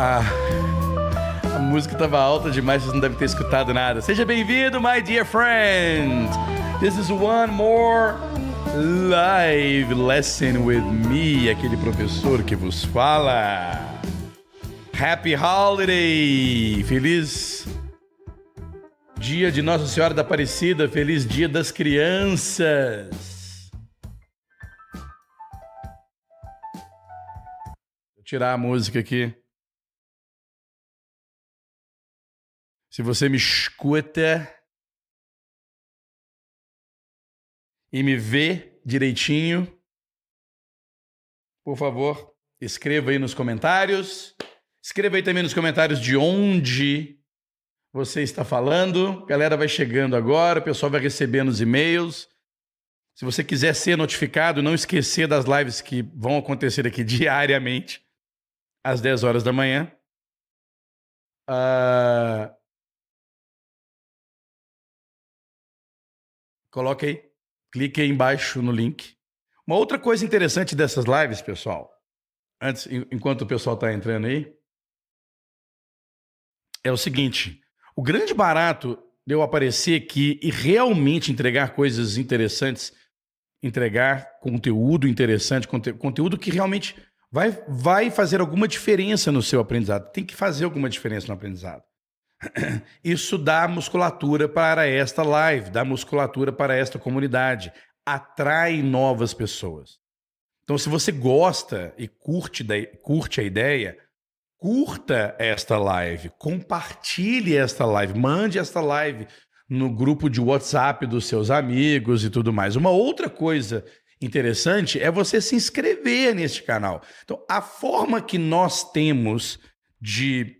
Ah, a música estava alta demais, vocês não devem ter escutado nada. Seja bem-vindo, my dear friend. This is one more live lesson with me, aquele professor que vos fala. Happy Holiday! Feliz dia de Nossa Senhora da Aparecida, feliz dia das crianças. Tirar a música aqui. Se você me escuta e me vê direitinho, por favor, escreva aí nos comentários. Escreva aí também nos comentários de onde você está falando. A galera vai chegando agora, o pessoal vai recebendo os e-mails. Se você quiser ser notificado, não esquecer das lives que vão acontecer aqui diariamente, às 10 horas da manhã. Uh, Coloque aí, clique aí embaixo no link. Uma outra coisa interessante dessas lives, pessoal, antes, enquanto o pessoal está entrando aí, é o seguinte: o grande barato de eu aparecer aqui e realmente entregar coisas interessantes, entregar conteúdo interessante, conte conteúdo que realmente vai, vai fazer alguma diferença no seu aprendizado. Tem que fazer alguma diferença no aprendizado. Isso dá musculatura para esta live, dá musculatura para esta comunidade, atrai novas pessoas. Então, se você gosta e curte, curte a ideia, curta esta live, compartilhe esta live, mande esta live no grupo de WhatsApp dos seus amigos e tudo mais. Uma outra coisa interessante é você se inscrever neste canal. Então, a forma que nós temos de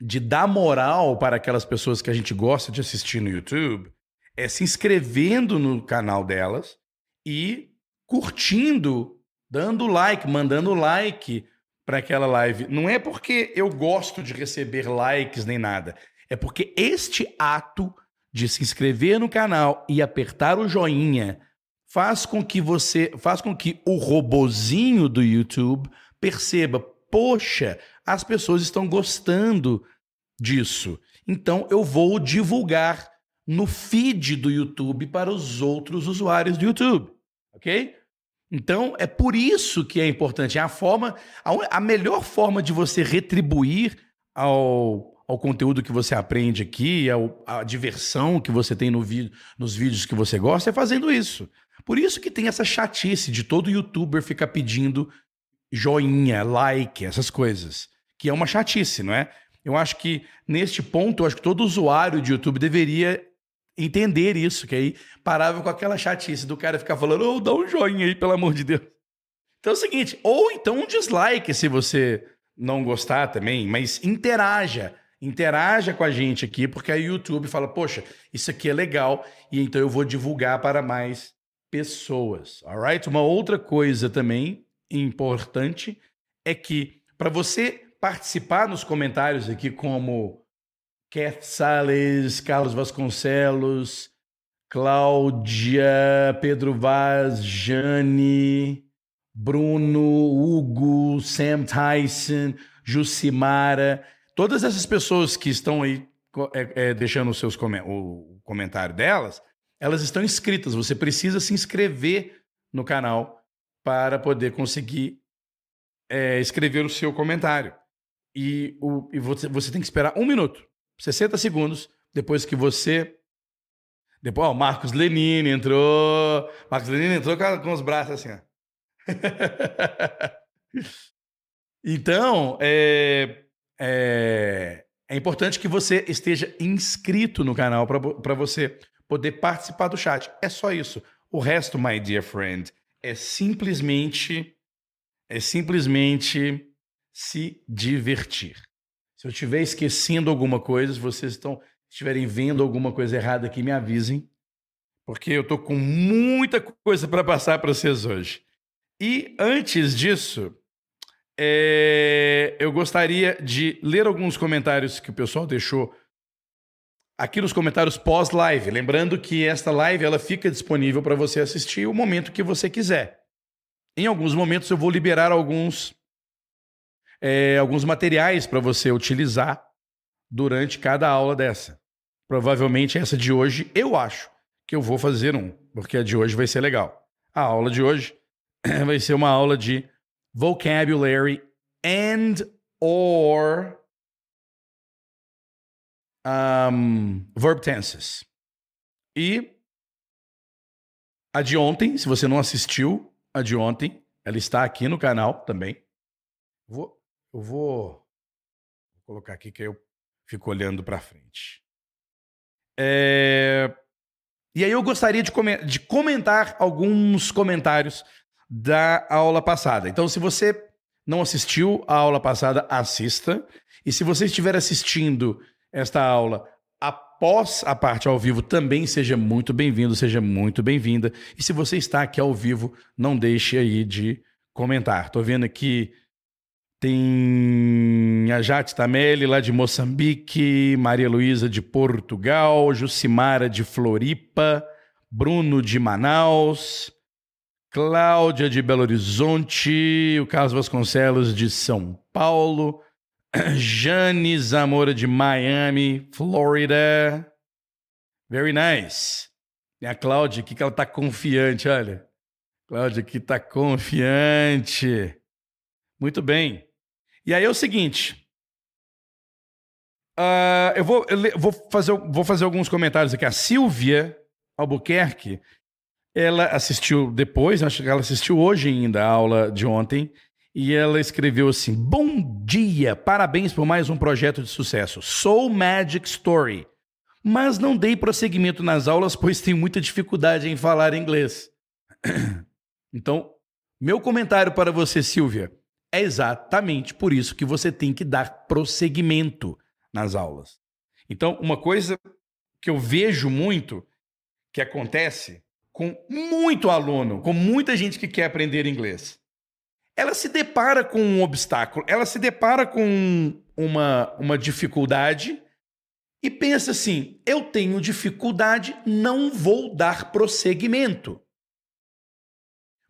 de dar moral para aquelas pessoas que a gente gosta de assistir no YouTube é se inscrevendo no canal delas e curtindo, dando like, mandando like para aquela live. Não é porque eu gosto de receber likes nem nada. É porque este ato de se inscrever no canal e apertar o joinha faz com que você, faz com que o robozinho do YouTube perceba, poxa, as pessoas estão gostando disso. Então eu vou divulgar no feed do YouTube para os outros usuários do YouTube, ok? Então é por isso que é importante. É a forma, a, a melhor forma de você retribuir ao, ao conteúdo que você aprende aqui, ao, a diversão que você tem no vi, nos vídeos que você gosta, é fazendo isso. Por isso que tem essa chatice de todo youtuber ficar pedindo joinha, like, essas coisas. Que é uma chatice, não é? Eu acho que neste ponto, eu acho que todo usuário de YouTube deveria entender isso, que aí parava com aquela chatice do cara ficar falando, oh, dá um joinha aí, pelo amor de Deus. Então é o seguinte, ou então um dislike se você não gostar também, mas interaja. Interaja com a gente aqui, porque aí o YouTube fala, poxa, isso aqui é legal, e então eu vou divulgar para mais pessoas. Alright? Uma outra coisa também importante é que para você participar nos comentários aqui, como Kath Salles, Carlos Vasconcelos, Cláudia, Pedro Vaz, Jane, Bruno, Hugo, Sam Tyson, Jucimara, todas essas pessoas que estão aí é, é, deixando os seus com o comentário delas, elas estão inscritas. Você precisa se inscrever no canal para poder conseguir é, escrever o seu comentário e, o, e você, você tem que esperar um minuto, 60 segundos, depois que você. Depois, ó, Marcos Lenine entrou. Marcos Lenine entrou com, com os braços assim, ó. então, é, é, é, importante que você esteja inscrito no canal para você poder participar do chat. É só isso. O resto, my dear friend, é simplesmente. É simplesmente se divertir. Se eu estiver esquecendo alguma coisa, se vocês estão estiverem vendo alguma coisa errada aqui, me avisem, porque eu estou com muita coisa para passar para vocês hoje. E antes disso, é, eu gostaria de ler alguns comentários que o pessoal deixou aqui nos comentários pós-live. Lembrando que esta live ela fica disponível para você assistir o momento que você quiser. Em alguns momentos eu vou liberar alguns é, alguns materiais para você utilizar durante cada aula dessa. Provavelmente essa de hoje, eu acho que eu vou fazer um, porque a de hoje vai ser legal. A aula de hoje vai ser uma aula de vocabulary and or um, verb tenses. E a de ontem, se você não assistiu a de ontem, ela está aqui no canal também. Vou, eu vou, colocar aqui que eu fico olhando para frente. É... E aí eu gostaria de, com de comentar alguns comentários da aula passada. Então, se você não assistiu a aula passada, assista. E se você estiver assistindo esta aula após a parte ao vivo, também seja muito bem-vindo, seja muito bem-vinda. E se você está aqui ao vivo, não deixe aí de comentar. Estou vendo aqui tem a Jate Tamelli, lá de Moçambique, Maria Luísa de Portugal, Jucimara de Floripa, Bruno de Manaus, Cláudia de Belo Horizonte, o Carlos Vasconcelos de São Paulo, Jane Zamora de Miami, Florida. Very nice. Tem a Cláudia aqui que ela tá confiante, olha. Cláudia aqui tá confiante. Muito bem. E aí é o seguinte. Uh, eu, vou, eu vou, fazer, vou fazer alguns comentários aqui. A Silvia Albuquerque, ela assistiu depois, acho que ela assistiu hoje ainda a aula de ontem, e ela escreveu assim: Bom dia, parabéns por mais um projeto de sucesso. Sou Magic Story, mas não dei prosseguimento nas aulas, pois tenho muita dificuldade em falar inglês. então, meu comentário para você, Silvia. É exatamente por isso que você tem que dar prosseguimento nas aulas. Então, uma coisa que eu vejo muito que acontece com muito aluno, com muita gente que quer aprender inglês. Ela se depara com um obstáculo, ela se depara com uma, uma dificuldade e pensa assim: eu tenho dificuldade, não vou dar prosseguimento.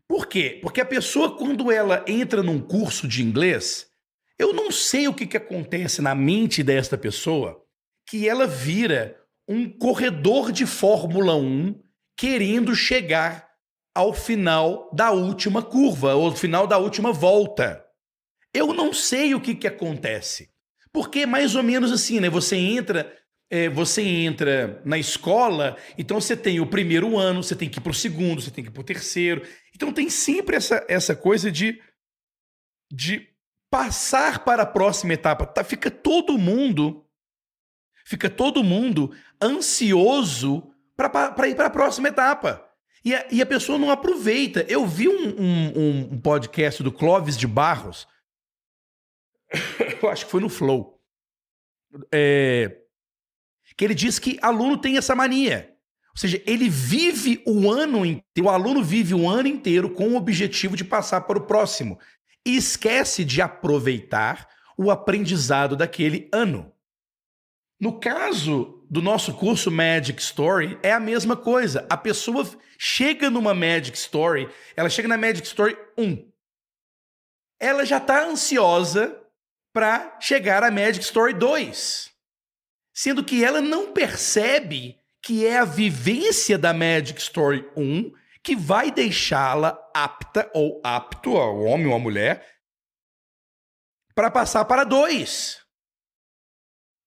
Por quê? Porque a pessoa, quando ela entra num curso de inglês, eu não sei o que, que acontece na mente desta pessoa que ela vira um corredor de Fórmula 1 querendo chegar ao final da última curva, ou ao final da última volta. Eu não sei o que, que acontece. Porque é mais ou menos assim, né? Você entra é, você entra na escola, então você tem o primeiro ano, você tem que ir para o segundo, você tem que ir para o terceiro. Então tem sempre essa, essa coisa de, de passar para a próxima etapa. Tá, fica todo mundo, fica todo mundo ansioso para ir para a próxima etapa. E a, e a, pessoa não aproveita. Eu vi um, um, um podcast do Clóvis de Barros, eu acho que foi no Flow. É, que ele diz que aluno tem essa mania. Ou seja, ele vive o ano inteiro, o aluno vive o ano inteiro com o objetivo de passar para o próximo e esquece de aproveitar o aprendizado daquele ano. No caso do nosso curso Magic Story, é a mesma coisa. A pessoa chega numa Magic Story, ela chega na Magic Story 1. Ela já está ansiosa para chegar à Magic Story 2 sendo que ela não percebe que é a vivência da Magic Story 1 que vai deixá-la apta ou apto, o homem ou a mulher, para passar para 2.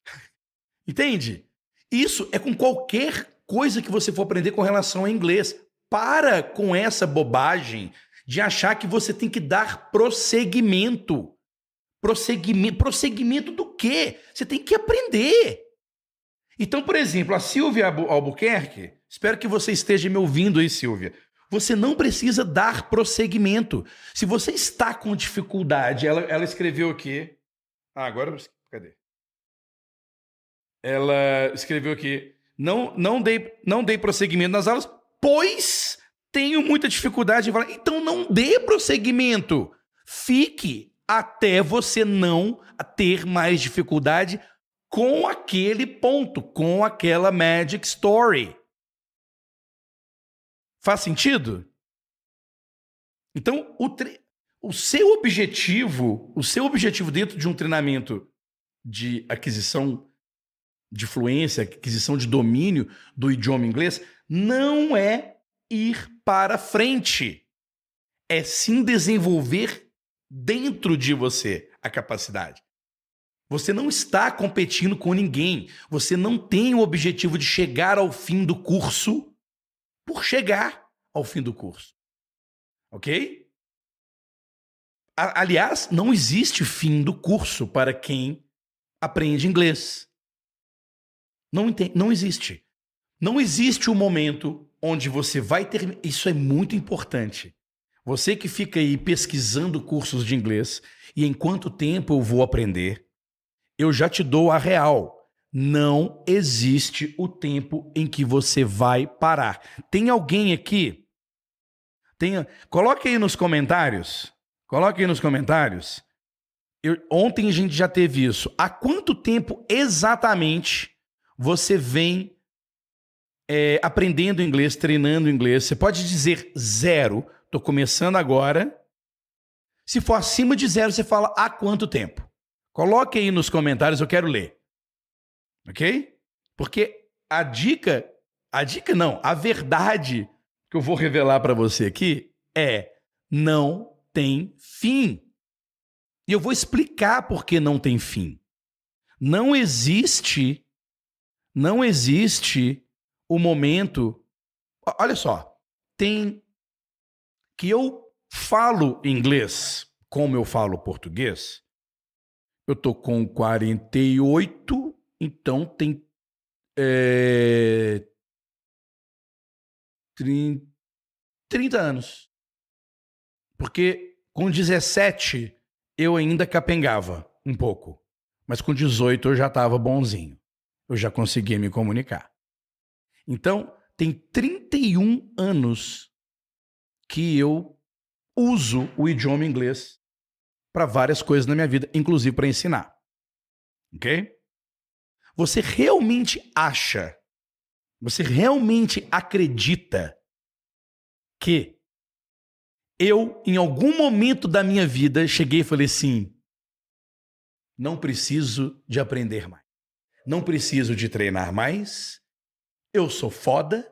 Entende? Isso é com qualquer coisa que você for aprender com relação ao inglês. Para com essa bobagem de achar que você tem que dar prosseguimento. Prosseguimento, prosseguimento do quê? Você tem que aprender. Então, por exemplo, a Silvia Albuquerque, espero que você esteja me ouvindo aí, Silvia. Você não precisa dar prosseguimento. Se você está com dificuldade, ela, ela escreveu aqui. Ah, agora. Cadê? Ela escreveu aqui. Não, não, dei, não dei prosseguimento nas aulas, pois tenho muita dificuldade em falar. Então não dê prosseguimento. Fique até você não ter mais dificuldade com aquele ponto, com aquela Magic Story. Faz sentido? Então, o tre... o seu objetivo, o seu objetivo dentro de um treinamento de aquisição de fluência, aquisição de domínio do idioma inglês, não é ir para frente. É sim desenvolver dentro de você a capacidade. Você não está competindo com ninguém. Você não tem o objetivo de chegar ao fim do curso por chegar ao fim do curso. Ok? Aliás, não existe fim do curso para quem aprende inglês. Não, não existe. Não existe o um momento onde você vai ter. Isso é muito importante. Você que fica aí pesquisando cursos de inglês e em quanto tempo eu vou aprender, eu já te dou a real. Não existe o tempo em que você vai parar. Tem alguém aqui? Tem... Coloque aí nos comentários. Coloque aí nos comentários. Eu... Ontem a gente já teve isso. Há quanto tempo exatamente você vem é, aprendendo inglês, treinando inglês? Você pode dizer zero. Estou começando agora. Se for acima de zero, você fala há quanto tempo? Coloque aí nos comentários, eu quero ler. Ok? Porque a dica, a dica não, a verdade que eu vou revelar para você aqui é não tem fim. E eu vou explicar por que não tem fim. Não existe não existe o momento Olha só, tem que eu falo inglês como eu falo português, eu tô com 48, então tem é, 30, 30 anos. Porque com 17 eu ainda capengava um pouco. Mas com 18 eu já estava bonzinho. Eu já conseguia me comunicar. Então, tem 31 anos que eu uso o idioma inglês para várias coisas na minha vida, inclusive para ensinar. Ok? Você realmente acha, você realmente acredita que eu, em algum momento da minha vida, cheguei e falei assim: não preciso de aprender mais, não preciso de treinar mais, eu sou foda,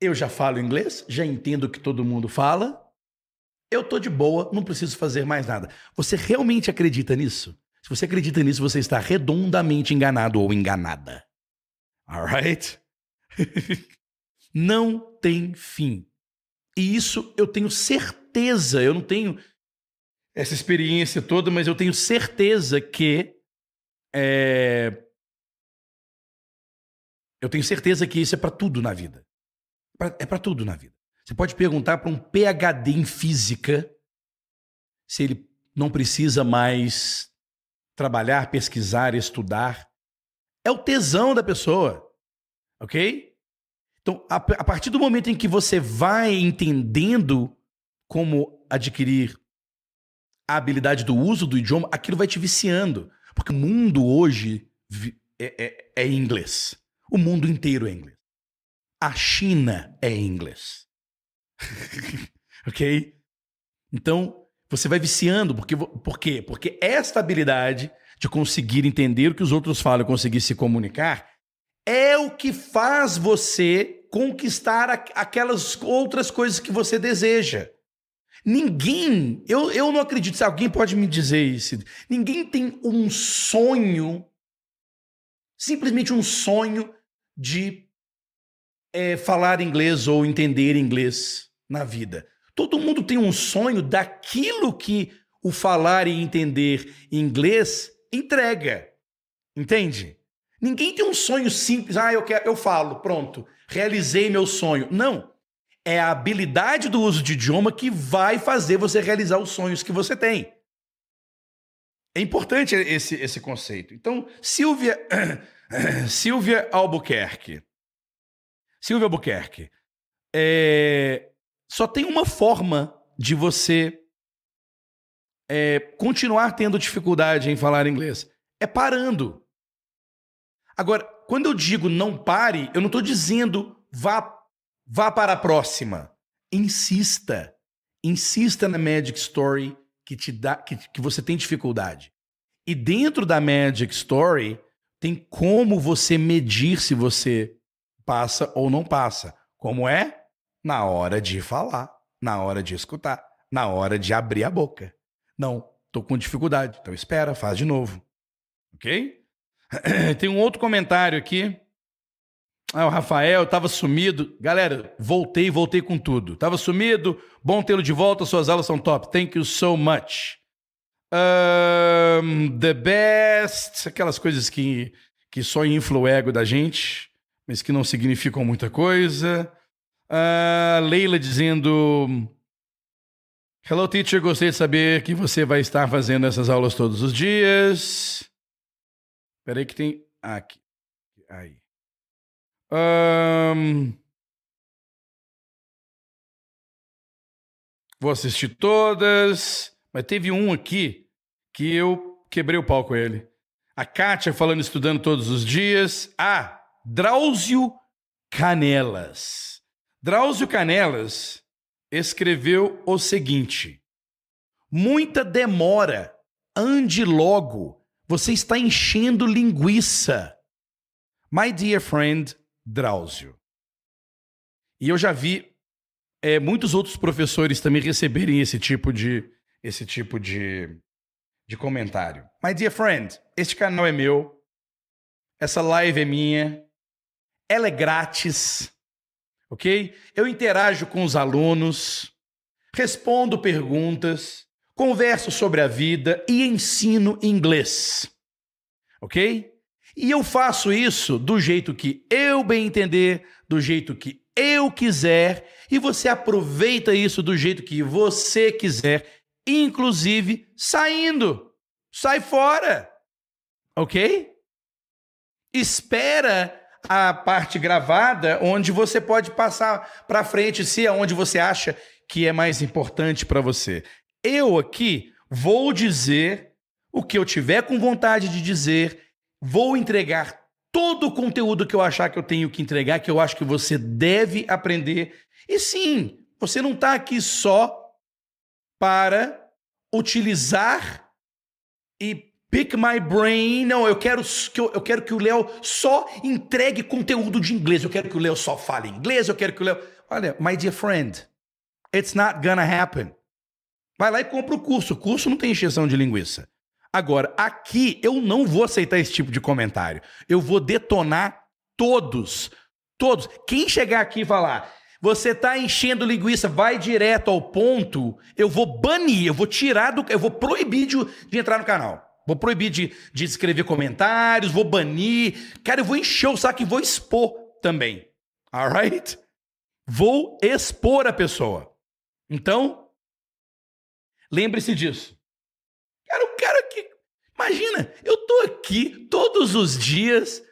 eu já falo inglês, já entendo o que todo mundo fala, eu tô de boa, não preciso fazer mais nada. Você realmente acredita nisso? Se você acredita nisso, você está redondamente enganado ou enganada. Alright? não tem fim. E isso eu tenho certeza, eu não tenho essa experiência toda, mas eu tenho certeza que. É... Eu tenho certeza que isso é para tudo na vida. É para tudo na vida. Você pode perguntar para um PhD em física se ele não precisa mais trabalhar, pesquisar, estudar. É o tesão da pessoa, ok? Então, a, a partir do momento em que você vai entendendo como adquirir a habilidade do uso do idioma, aquilo vai te viciando. Porque o mundo hoje é, é, é inglês. O mundo inteiro é inglês. A China é inglês. ok? Então, você vai viciando. Porque, por quê? Porque esta habilidade de conseguir entender o que os outros falam conseguir se comunicar é o que faz você conquistar aquelas outras coisas que você deseja. Ninguém, eu, eu não acredito, se alguém pode me dizer isso, ninguém tem um sonho, simplesmente um sonho de é, falar inglês ou entender inglês na vida. Todo mundo tem um sonho daquilo que o falar e entender inglês entrega. Entende? Ninguém tem um sonho simples, ah, eu quero, eu falo, pronto, realizei meu sonho. Não. É a habilidade do uso de idioma que vai fazer você realizar os sonhos que você tem. É importante esse, esse conceito. Então, Silvia, Silvia Albuquerque, Silvia Albuquerque, é, só tem uma forma de você é, continuar tendo dificuldade em falar inglês: é parando. Agora, quando eu digo não pare, eu não estou dizendo vá, vá para a próxima. Insista. insista na Magic Story que te dá que, que você tem dificuldade. E dentro da Magic Story tem como você medir se você passa ou não passa. Como é? Na hora de falar, na hora de escutar, na hora de abrir a boca. Não, tô com dificuldade. Então espera, faz de novo. OK? Tem um outro comentário aqui. Ah, o Rafael tava sumido. Galera, voltei, voltei com tudo. Tava sumido. Bom tê-lo de volta. Suas aulas são top. Thank you so much. Um, the best. Aquelas coisas que, que só inflam o ego da gente, mas que não significam muita coisa. Uh, Leila dizendo. Hello, teacher. Gostei de saber que você vai estar fazendo essas aulas todos os dias. Peraí que tem. Aqui. Aí. Um... Vou assistir todas. Mas teve um aqui que eu quebrei o pau com ele. A Kátia falando estudando todos os dias. Ah, Drauzio Canelas. Drauzio Canelas escreveu o seguinte: Muita demora. Ande logo. Você está enchendo linguiça. My dear friend Drauzio. E eu já vi é, muitos outros professores também receberem esse tipo de esse tipo de, de comentário. My dear friend, este canal é meu. Essa live é minha. Ela é grátis. Ok? Eu interajo com os alunos, respondo perguntas, converso sobre a vida e ensino inglês. Ok? E eu faço isso do jeito que eu bem entender, do jeito que eu quiser, e você aproveita isso do jeito que você quiser, inclusive saindo. Sai fora. Ok? Espera a parte gravada onde você pode passar para frente se é onde você acha que é mais importante para você. Eu aqui vou dizer o que eu tiver com vontade de dizer, vou entregar todo o conteúdo que eu achar que eu tenho que entregar, que eu acho que você deve aprender. E sim, você não está aqui só para utilizar e pick my brain. Não, eu quero que, eu, eu quero que o Léo só entregue conteúdo de inglês. Eu quero que o Léo só fale inglês. Eu quero que o Léo. Olha, my dear friend, it's not gonna happen. Vai lá e compra o curso. O curso não tem injeção de linguiça. Agora, aqui eu não vou aceitar esse tipo de comentário. Eu vou detonar todos. Todos. Quem chegar aqui e falar, você está enchendo linguiça, vai direto ao ponto, eu vou banir, eu vou tirar do. Eu vou proibir de, de entrar no canal. Vou proibir de, de escrever comentários, vou banir. Cara, eu vou encher o saco e vou expor também. Alright? Vou expor a pessoa. Então, Lembre-se disso. Cara, o cara que. Imagina, eu tô aqui todos os dias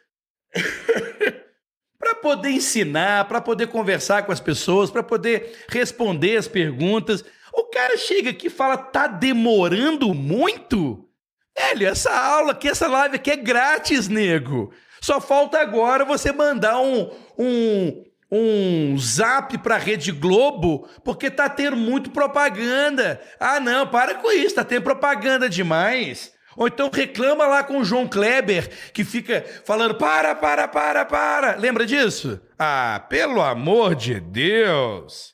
para poder ensinar, para poder conversar com as pessoas, para poder responder as perguntas. O cara chega aqui e fala: tá demorando muito? Velho, essa aula aqui, essa live aqui é grátis, nego. Só falta agora você mandar um, um, um zap para a Rede Globo porque tá tendo muito propaganda. Ah, não, para com isso, tá tendo propaganda demais. Ou então reclama lá com o João Kleber, que fica falando: para, para, para, para. Lembra disso? Ah, pelo amor de Deus!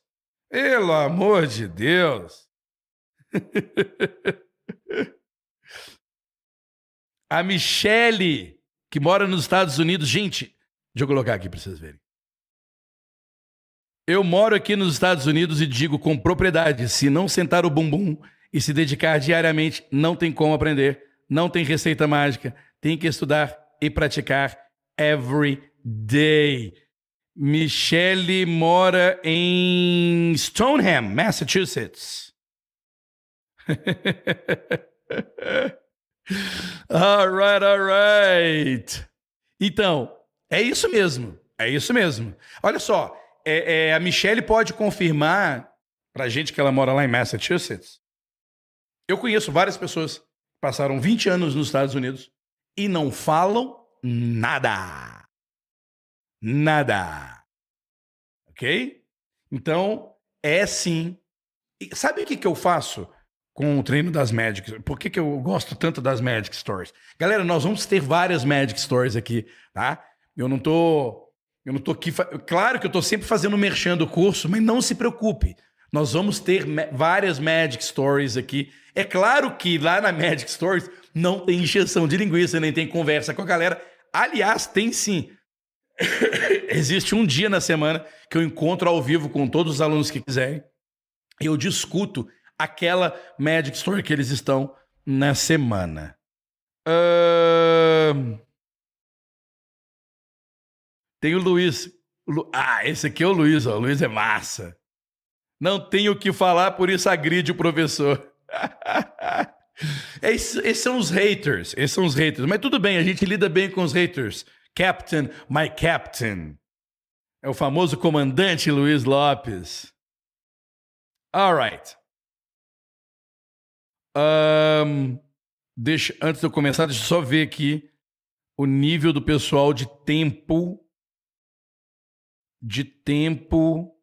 Pelo amor de Deus! a Michele, que mora nos Estados Unidos, gente, deixa eu colocar aqui para vocês verem. Eu moro aqui nos Estados Unidos e digo com propriedade: se não sentar o bumbum e se dedicar diariamente, não tem como aprender, não tem receita mágica, tem que estudar e praticar every day. Michelle mora em Stoneham, Massachusetts. all right, all right. Então, é isso mesmo. É isso mesmo. Olha só, é, é, a Michelle pode confirmar pra gente que ela mora lá em Massachusetts. Eu conheço várias pessoas que passaram 20 anos nos Estados Unidos e não falam nada. Nada. Ok? Então, é sim E sabe o que, que eu faço com o treino das Magic? Por que, que eu gosto tanto das Magic Stories? Galera, nós vamos ter várias Magic Stories aqui, tá? Eu não tô. Eu não tô aqui. Claro que eu tô sempre fazendo merchan do curso, mas não se preocupe. Nós vamos ter várias Magic Stories aqui. É claro que lá na Magic Stories não tem injeção de linguiça, nem tem conversa com a galera. Aliás, tem sim. Existe um dia na semana que eu encontro ao vivo com todos os alunos que quiserem. Eu discuto aquela Magic Story que eles estão na semana. Uh... Tem o Luiz. Ah, esse aqui é o Luiz, ó. O Luiz é massa. Não tenho o que falar, por isso agride o professor. esses, esses, são os haters. Esses são os haters. Mas tudo bem, a gente lida bem com os haters. Captain, my captain. É o famoso comandante Luiz Lopes. Alright. Um, deixa, antes de eu começar, deixa eu só ver aqui o nível do pessoal de tempo. De tempo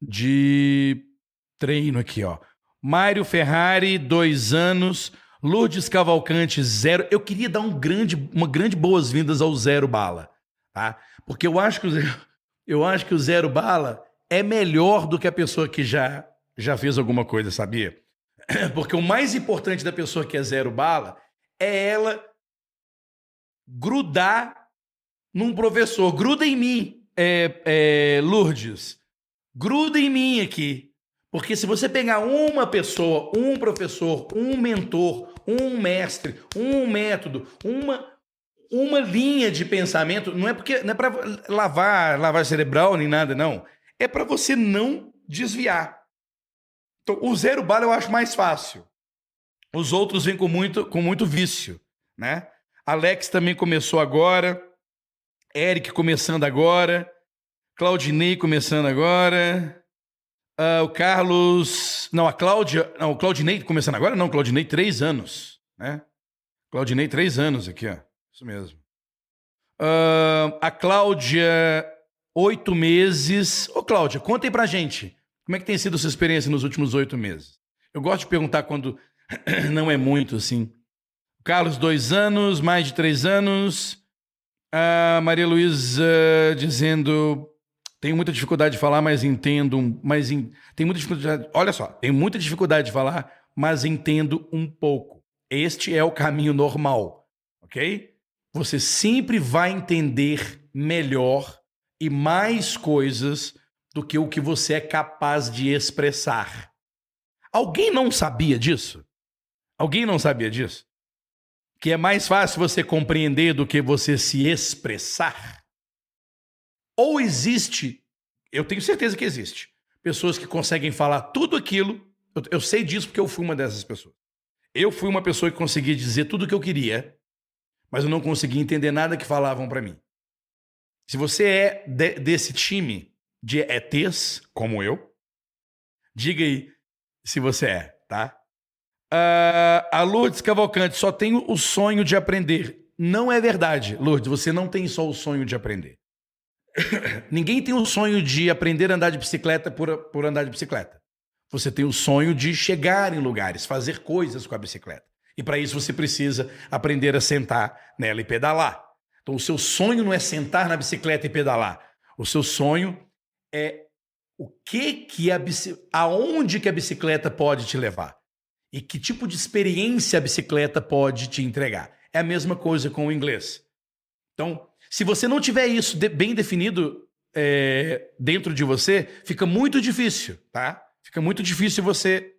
de treino aqui, ó. Mário Ferrari, dois anos. Lourdes Cavalcante, zero. Eu queria dar um grande, uma grande boas-vindas ao Zero Bala, tá? Porque eu acho que o zero, eu acho que o Zero Bala é melhor do que a pessoa que já, já fez alguma coisa, sabia? Porque o mais importante da pessoa que é Zero Bala é ela grudar num professor. Gruda em mim, é, é, Lourdes. Gruda em mim aqui. Porque se você pegar uma pessoa, um professor, um mentor, um mestre, um método, uma uma linha de pensamento, não é porque não é para lavar, lavar cerebral nem nada, não. É para você não desviar. Então, o zero bala eu acho mais fácil. Os outros vêm com muito, com muito vício, né? Alex também começou agora. Eric começando agora. Claudinei começando agora. Uh, o Carlos. Não, a Cláudia. Não, o Claudinei começando agora? Não, Claudinei, três anos. Né? Claudinei, três anos aqui, ó. Isso mesmo. Uh, a Cláudia, oito meses. Ô, Cláudia, conta aí pra gente. Como é que tem sido a sua experiência nos últimos oito meses? Eu gosto de perguntar quando não é muito, assim. Carlos, dois anos, mais de três anos. A Maria Luísa dizendo tenho muita dificuldade de falar, mas entendo. Mas in... tem muita dificuldade. Olha só, tenho muita dificuldade de falar, mas entendo um pouco. Este é o caminho normal, ok? Você sempre vai entender melhor e mais coisas do que o que você é capaz de expressar. Alguém não sabia disso? Alguém não sabia disso? Que é mais fácil você compreender do que você se expressar? Ou existe, eu tenho certeza que existe, pessoas que conseguem falar tudo aquilo. Eu, eu sei disso porque eu fui uma dessas pessoas. Eu fui uma pessoa que conseguia dizer tudo o que eu queria, mas eu não conseguia entender nada que falavam para mim. Se você é de, desse time de ETs, como eu, diga aí se você é, tá? Uh, a Lourdes Cavalcante só tem o sonho de aprender. Não é verdade, Lourdes. Você não tem só o sonho de aprender. Ninguém tem o sonho de aprender a andar de bicicleta por, por andar de bicicleta. Você tem o sonho de chegar em lugares, fazer coisas com a bicicleta. E para isso você precisa aprender a sentar nela e pedalar. Então o seu sonho não é sentar na bicicleta e pedalar. O seu sonho é o que que a aonde que a bicicleta pode te levar e que tipo de experiência a bicicleta pode te entregar. É a mesma coisa com o inglês. Então, se você não tiver isso de, bem definido é, dentro de você, fica muito difícil, tá? Fica muito difícil você,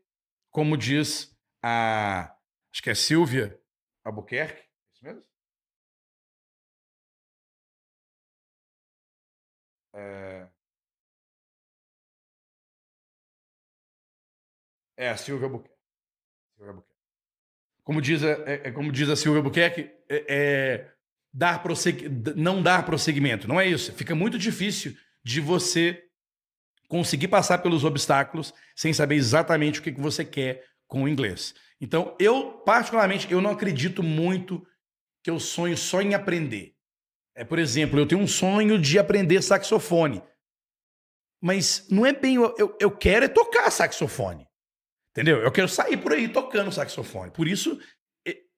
como diz a. Acho que é Silvia Albuquerque, é isso mesmo? É, é a Silvia Albuquerque. Silvia. Como diz a, é, é, como diz a Silvia Albuquerque, é, é dar não dar prosseguimento. Não é isso. Fica muito difícil de você conseguir passar pelos obstáculos sem saber exatamente o que você quer com o inglês. Então, eu, particularmente, eu não acredito muito que eu sonho só em aprender. É, por exemplo, eu tenho um sonho de aprender saxofone. mas não é bem. Eu, eu quero é tocar saxofone. Entendeu? Eu quero sair por aí tocando saxofone. Por isso,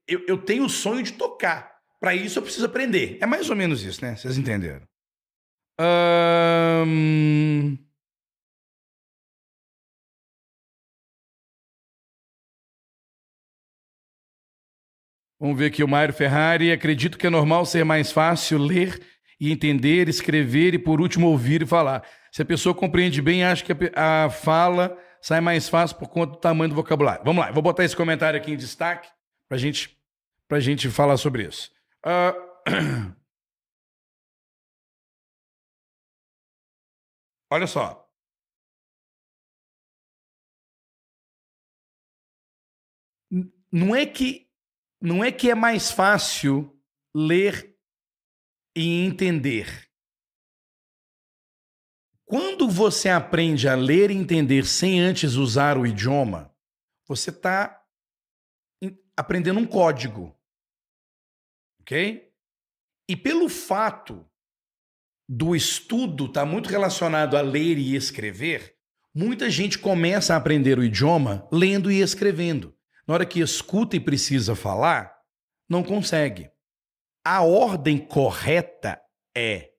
eu, eu tenho o sonho de tocar. Para isso, eu preciso aprender. É mais ou menos isso, né? Vocês entenderam? Um... Vamos ver aqui o Mário Ferrari. Acredito que é normal ser mais fácil ler e entender, escrever e, por último, ouvir e falar. Se a pessoa compreende bem, acho que a, a fala sai mais fácil por conta do tamanho do vocabulário. Vamos lá, vou botar esse comentário aqui em destaque para gente, a gente falar sobre isso. Uh... Olha só. Não é que não é que é mais fácil ler e entender. Quando você aprende a ler e entender sem antes usar o idioma, você está aprendendo um código. Ok? E pelo fato do estudo estar tá muito relacionado a ler e escrever, muita gente começa a aprender o idioma lendo e escrevendo. Na hora que escuta e precisa falar, não consegue. A ordem correta é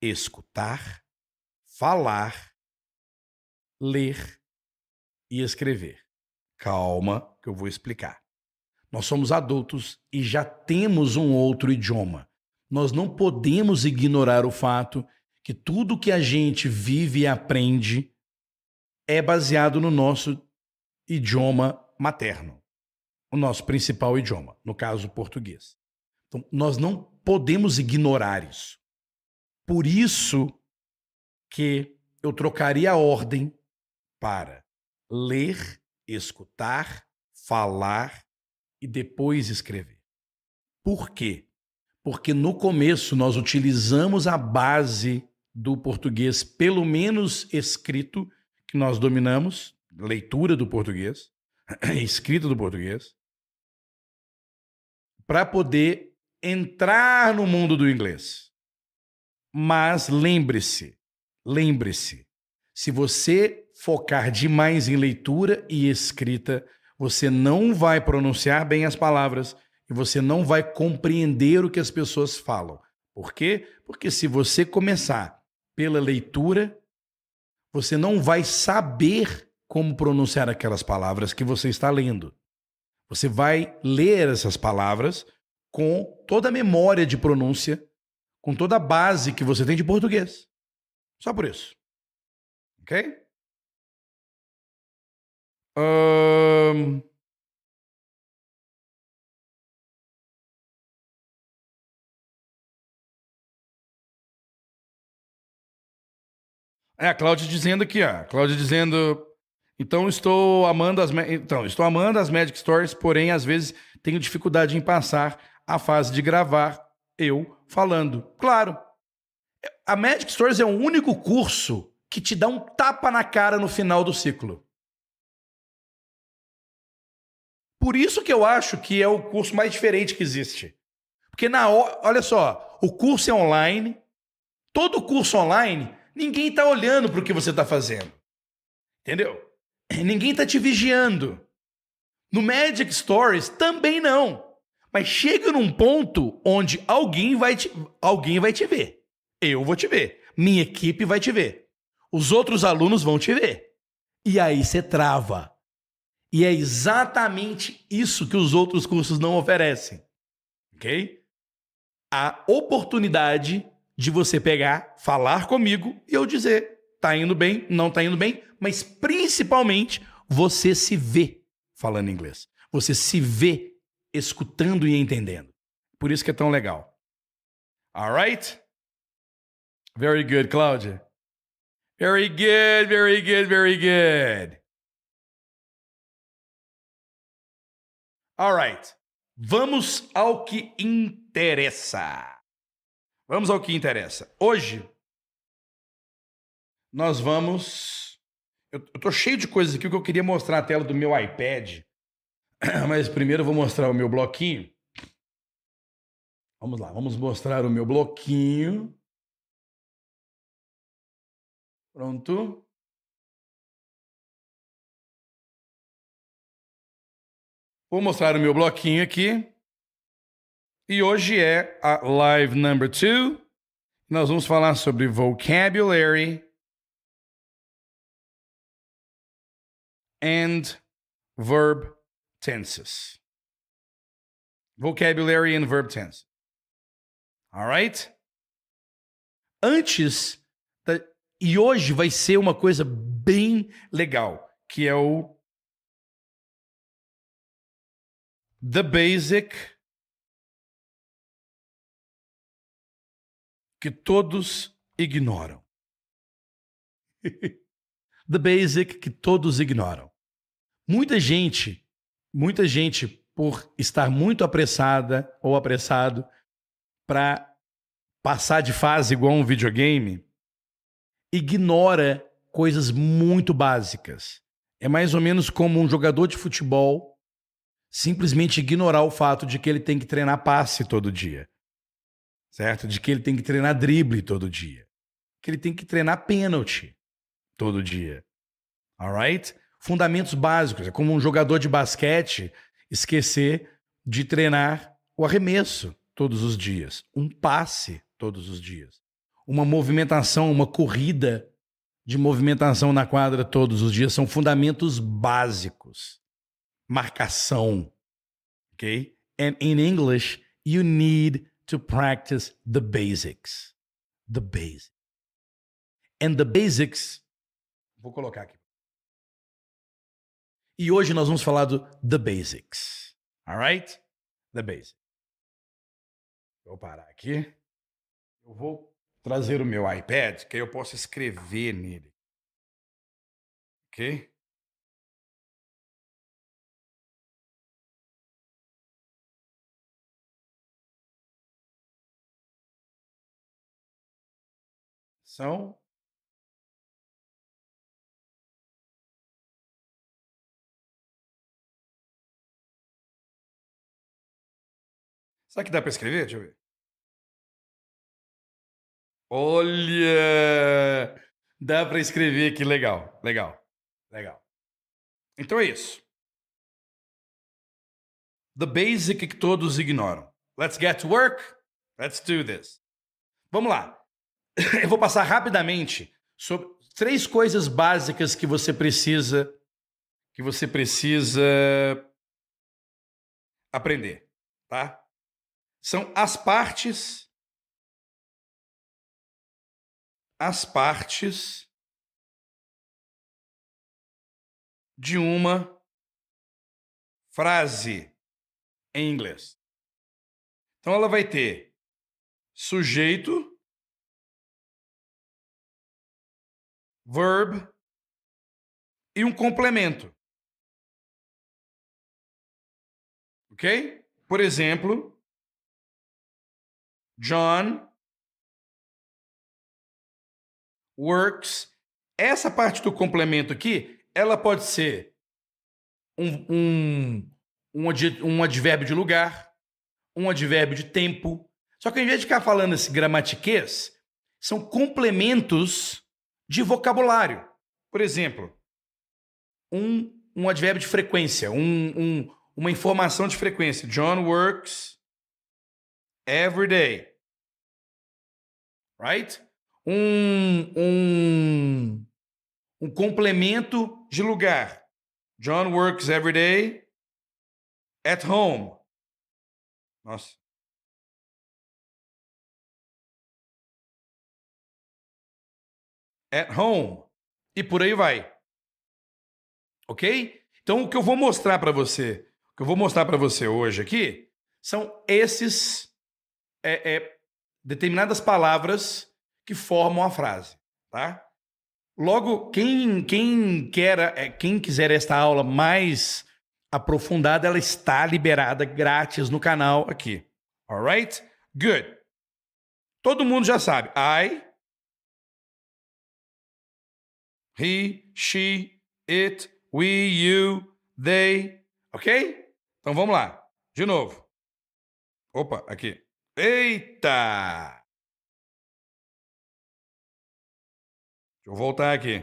escutar, falar, ler e escrever. Calma, que eu vou explicar. Nós somos adultos e já temos um outro idioma. Nós não podemos ignorar o fato que tudo que a gente vive e aprende é baseado no nosso idioma materno o nosso principal idioma, no caso o português. Então, nós não podemos ignorar isso. Por isso que eu trocaria a ordem para ler, escutar, falar e depois escrever. Por quê? Porque no começo nós utilizamos a base do português, pelo menos escrito, que nós dominamos, leitura do português, escrita do português, para poder entrar no mundo do inglês. Mas lembre-se, lembre-se, se você focar demais em leitura e escrita, você não vai pronunciar bem as palavras e você não vai compreender o que as pessoas falam. Por quê? Porque se você começar pela leitura, você não vai saber como pronunciar aquelas palavras que você está lendo. Você vai ler essas palavras com toda a memória de pronúncia, com toda a base que você tem de português. Só por isso. Ok? Um... É, a Cláudia dizendo aqui, ó. Cláudia dizendo então estou amando as então estou amando as Magic Stories, porém às vezes tenho dificuldade em passar a fase de gravar eu falando. Claro. A Magic Stories é o único curso que te dá um tapa na cara no final do ciclo. Por isso que eu acho que é o curso mais diferente que existe. Porque na olha só, o curso é online, todo curso online, ninguém está olhando para o que você está fazendo. Entendeu? Ninguém está te vigiando. No Magic Stories também não. Mas chega num ponto onde alguém vai te, alguém vai te ver. Eu vou te ver. Minha equipe vai te ver. Os outros alunos vão te ver. E aí você trava. E é exatamente isso que os outros cursos não oferecem. Ok? A oportunidade de você pegar, falar comigo e eu dizer: tá indo bem, não tá indo bem, mas principalmente você se vê falando inglês. Você se vê escutando e entendendo. Por isso que é tão legal. Alright? Very good, Cláudia. Very good, very good, very good. Alright. Vamos ao que interessa. Vamos ao que interessa. Hoje nós vamos eu, eu tô cheio de coisas aqui que eu queria mostrar a tela do meu iPad. Mas primeiro eu vou mostrar o meu bloquinho. Vamos lá, vamos mostrar o meu bloquinho. Pronto. Vou mostrar o meu bloquinho aqui. E hoje é a live number two. Nós vamos falar sobre vocabulary and verb tenses. Vocabulary and verb tense. Alright? Antes, da... e hoje vai ser uma coisa bem legal, que é o The Basic que todos ignoram. The Basic que todos ignoram. Muita gente, muita gente, por estar muito apressada ou apressado para passar de fase igual um videogame, ignora coisas muito básicas. É mais ou menos como um jogador de futebol simplesmente ignorar o fato de que ele tem que treinar passe todo dia. Certo? De que ele tem que treinar drible todo dia. Que ele tem que treinar pênalti todo dia. Alright? fundamentos básicos. É como um jogador de basquete esquecer de treinar o arremesso todos os dias, um passe todos os dias, uma movimentação, uma corrida de movimentação na quadra todos os dias são fundamentos básicos. Marcação, ok? And in English, you need to practice the basics. The basics. And the basics, vou colocar aqui. E hoje nós vamos falar do The Basics. Alright? The Basics. Vou parar aqui. Eu vou trazer o meu iPad, que aí eu posso escrever nele. Ok? São Será que dá para escrever? Deixa eu ver. Olha! Dá para escrever que legal, legal, legal. Então é isso. The basic que todos ignoram. Let's get to work. Let's do this. Vamos lá. Eu vou passar rapidamente sobre três coisas básicas que você precisa que você precisa aprender, tá? são as partes as partes de uma frase em inglês. Então ela vai ter sujeito, verb e um complemento. OK? Por exemplo, John works. Essa parte do complemento aqui, ela pode ser um, um, um, um advérbio de lugar, um advérbio de tempo. Só que ao invés de ficar falando esse gramatiquês, são complementos de vocabulário. Por exemplo, um, um advérbio de frequência, um, um, uma informação de frequência. John works every day right? Um, um, um complemento de lugar. John works every day at home. Nossa. At home. E por aí vai. Ok? Então, o que eu vou mostrar para você, o que eu vou mostrar para você hoje aqui, são esses é, é, determinadas palavras que formam a frase, tá? Logo, quem, quem, quer, é, quem quiser esta aula mais aprofundada, ela está liberada grátis no canal aqui. Alright? Good. Todo mundo já sabe. I, he, she, it, we, you, they. Ok? Então vamos lá. De novo. Opa, aqui. Eita! Eu voltar aqui.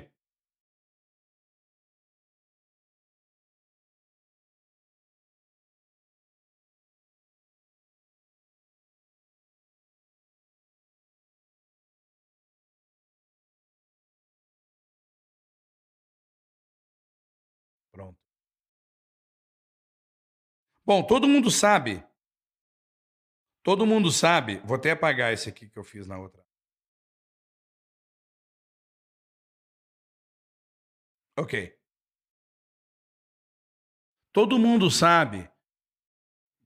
Pronto. Bom, todo mundo sabe. Todo mundo sabe. Vou até apagar esse aqui que eu fiz na outra. Ok. Todo mundo sabe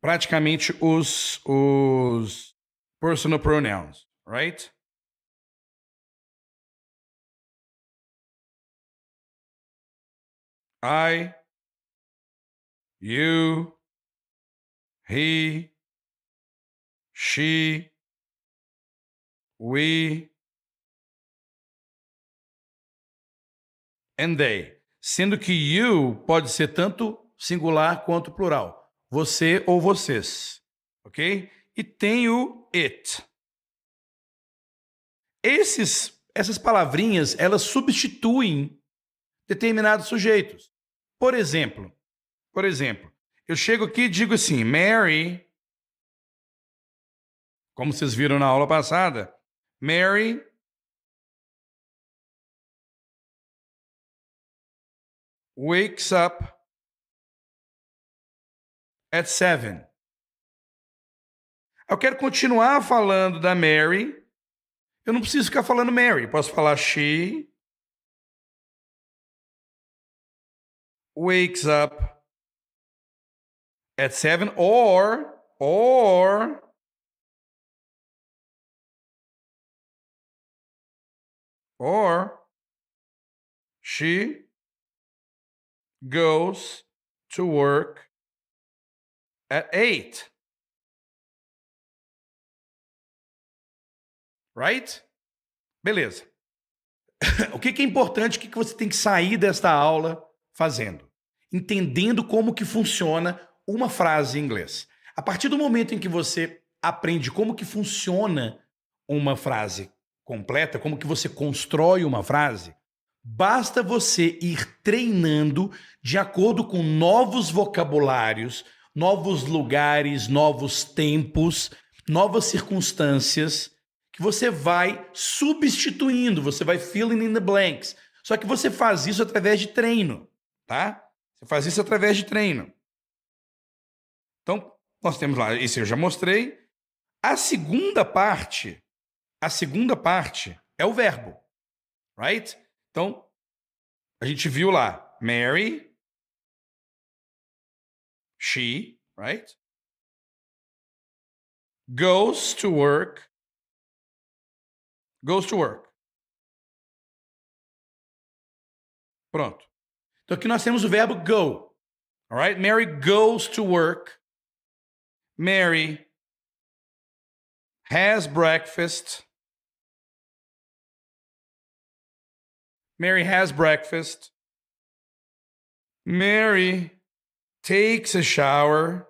praticamente os, os personal pronouns, right? I, you, he, she, we, and they. Sendo que you pode ser tanto singular quanto plural. Você ou vocês. Ok? E tem o it. Esses, essas palavrinhas, elas substituem determinados sujeitos. Por exemplo, por exemplo, eu chego aqui e digo assim, Mary, como vocês viram na aula passada, Mary wakes up at seven. Eu quero continuar falando da Mary. Eu não preciso ficar falando Mary. Posso falar she wakes up at seven, or or or she goes to work at eight. Right? Beleza. o que, que é importante, o que, que você tem que sair desta aula fazendo? entendendo como que funciona uma frase em inglês. A partir do momento em que você aprende como que funciona uma frase completa, como que você constrói uma frase, basta você ir treinando de acordo com novos vocabulários, novos lugares, novos tempos, novas circunstâncias que você vai substituindo, você vai filling in the blanks. Só que você faz isso através de treino, tá? Você faz isso através de treino. Então, nós temos lá, isso eu já mostrei. A segunda parte, a segunda parte é o verbo, right? Então, a gente viu lá, Mary, she, right? Goes to work, goes to work. Pronto. Então aqui nós temos o verbo go. All right? Mary goes to work. Mary has breakfast. Mary has breakfast. Mary takes a shower.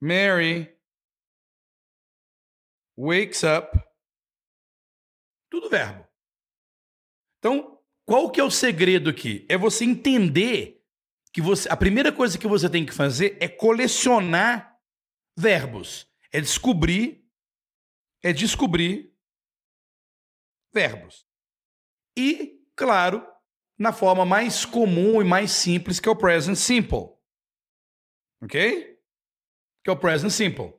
Mary wakes up. Tudo verbo. Então, qual que é o segredo aqui? É você entender que você, a primeira coisa que você tem que fazer é colecionar verbos. É descobrir é descobrir verbos. E, claro, na forma mais comum e mais simples que é o present simple. OK? Que é o present simple.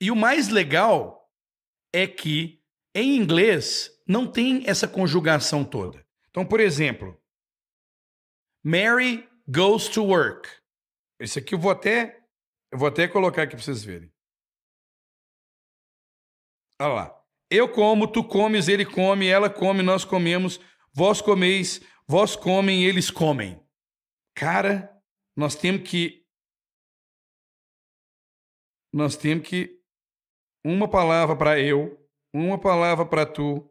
E o mais legal é que em inglês não tem essa conjugação toda. Então, por exemplo, Mary goes to work. Esse aqui eu vou até eu vou até colocar aqui para vocês verem. Olha lá. Eu como, tu comes, ele come, ela come, nós comemos, vós comeis, vós comem, eles comem. Cara, nós temos que nós temos que uma palavra para eu, uma palavra para tu,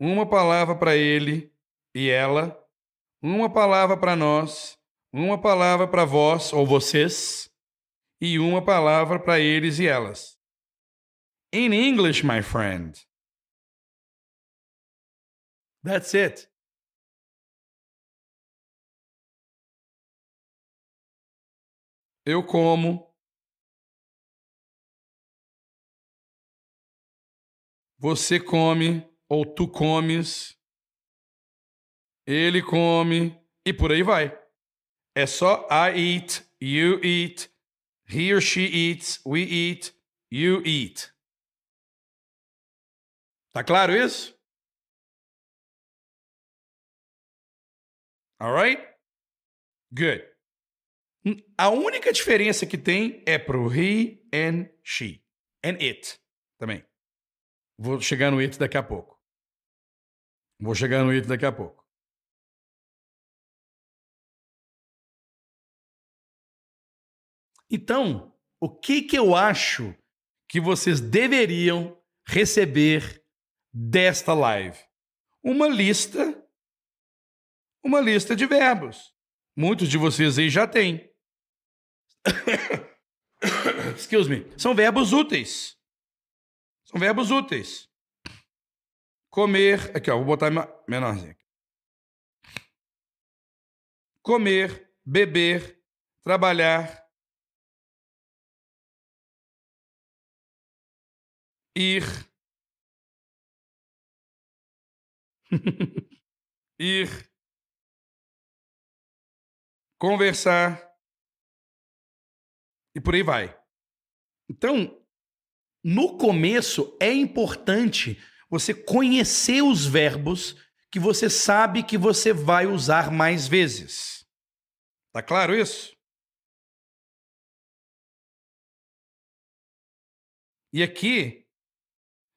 uma palavra para ele e ela, uma palavra para nós, uma palavra para vós ou vocês e uma palavra para eles e elas. In English, my friend. That's it. Eu como. Você come ou tu comes. Ele come e por aí vai. É só I eat, you eat, he or she eats, we eat, you eat. Tá claro isso? Alright? Good. A única diferença que tem é pro he and she. And it também. Vou chegar no it daqui a pouco. Vou chegar no it daqui a pouco. Então, o que, que eu acho que vocês deveriam receber desta live? Uma lista, uma lista de verbos. Muitos de vocês aí já têm. Excuse me. São verbos úteis. São verbos úteis. Comer. Aqui, ó, vou botar menorzinho. Comer, beber, trabalhar, ir, ir, conversar e por aí vai. Então, no começo é importante você conhecer os verbos que você sabe que você vai usar mais vezes. Tá claro isso? E aqui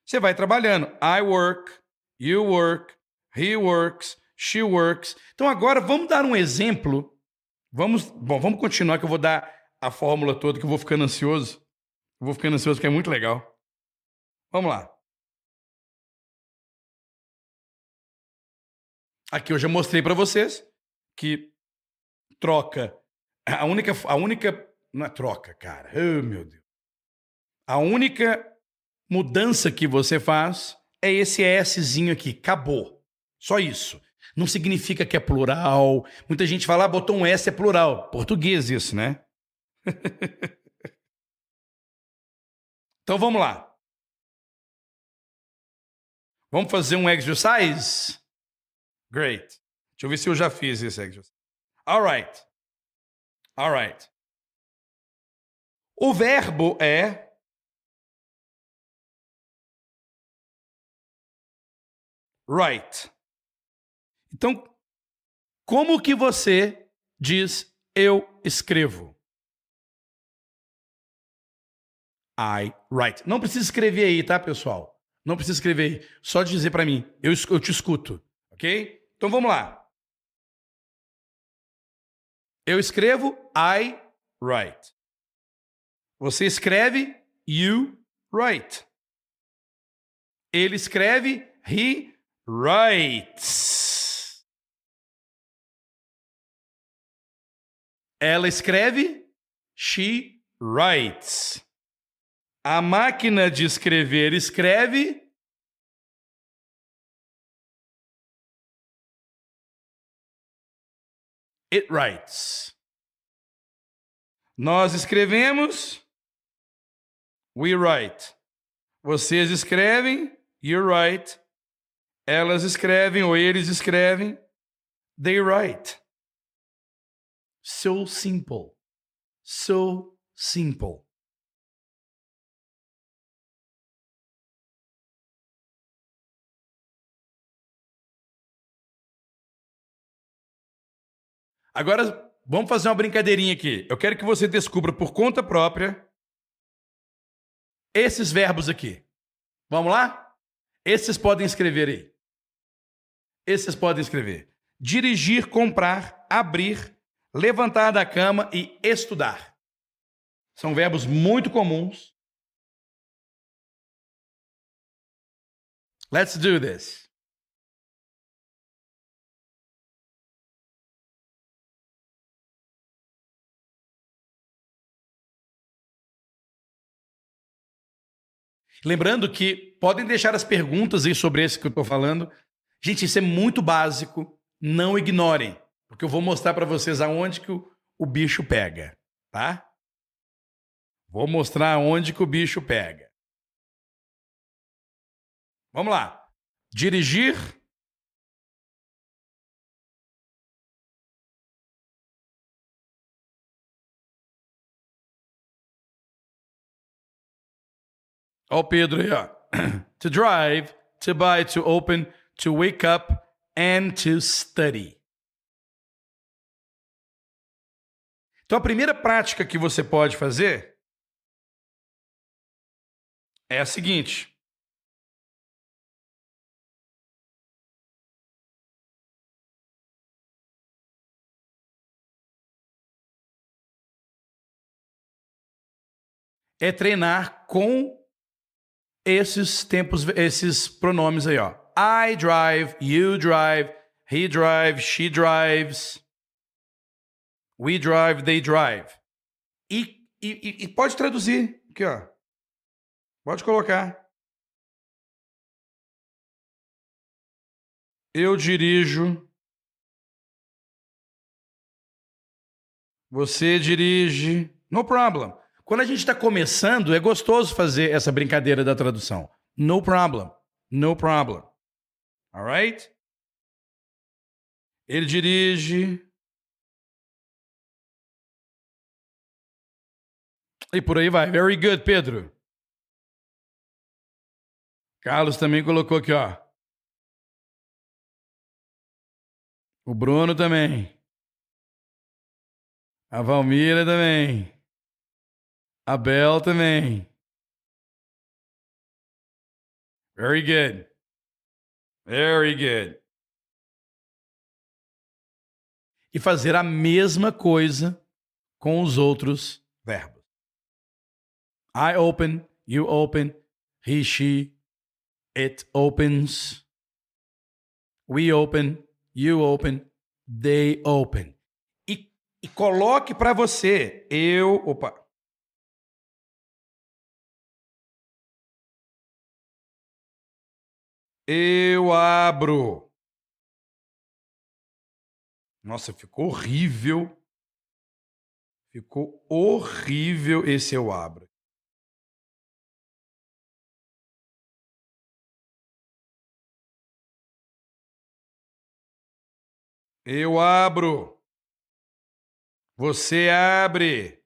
você vai trabalhando. I work, you work, he works, she works. Então agora vamos dar um exemplo. Vamos, bom, vamos continuar que eu vou dar a fórmula toda que eu vou ficando ansioso. Eu vou ficando ansioso porque é muito legal. Vamos lá. Aqui eu já mostrei para vocês que troca a única a única não é troca, cara. Oh, meu Deus. A única mudança que você faz é esse Szinho aqui. Acabou. Só isso. Não significa que é plural. Muita gente fala, ah, botou um S é plural. Português isso, né? então vamos lá. Vamos fazer um exercise? Great. Deixa eu ver se eu já fiz esse exercise. All right. All right. O verbo é right. Então, como que você diz eu escrevo? I write. Não precisa escrever aí, tá, pessoal? Não precisa escrever aí. Só dizer para mim, eu, eu te escuto, ok? Então vamos lá. Eu escrevo I write. Você escreve you write. Ele escreve he writes. Ela escreve she writes. A máquina de escrever escreve. It writes. Nós escrevemos. We write. Vocês escrevem. You write. Elas escrevem ou eles escrevem. They write. So simple. So simple. Agora, vamos fazer uma brincadeirinha aqui. Eu quero que você descubra por conta própria esses verbos aqui. Vamos lá? Esses podem escrever aí. Esses podem escrever. Dirigir, comprar, abrir, levantar da cama e estudar. São verbos muito comuns. Let's do this. Lembrando que podem deixar as perguntas aí sobre esse que eu estou falando. Gente, isso é muito básico. Não ignorem porque eu vou mostrar para vocês aonde que o, o bicho pega, tá? Vou mostrar aonde que o bicho pega. Vamos lá. Dirigir Ó o Pedro aí, ó. to drive, to buy, to open, to wake up and to study. Então a primeira prática que você pode fazer é a seguinte. É treinar com esses tempos, esses pronomes aí, ó. I drive, you drive, he drives, she drives, we drive, they drive. E, e, e pode traduzir aqui, ó. Pode colocar. Eu dirijo. Você dirige. No problem. Quando a gente está começando, é gostoso fazer essa brincadeira da tradução. No problem. No problem. Alright? Ele dirige. E por aí vai. Very good, Pedro. Carlos também colocou aqui, ó. O Bruno também. A Valmira também. A Bel também. Very good. Very good. E fazer a mesma coisa com os outros verbos. I open, you open, he, she, it opens. We open, you open, they open. E, e coloque para você, eu, opa, Eu abro. Nossa, ficou horrível. Ficou horrível esse eu abro. Eu abro. Você abre.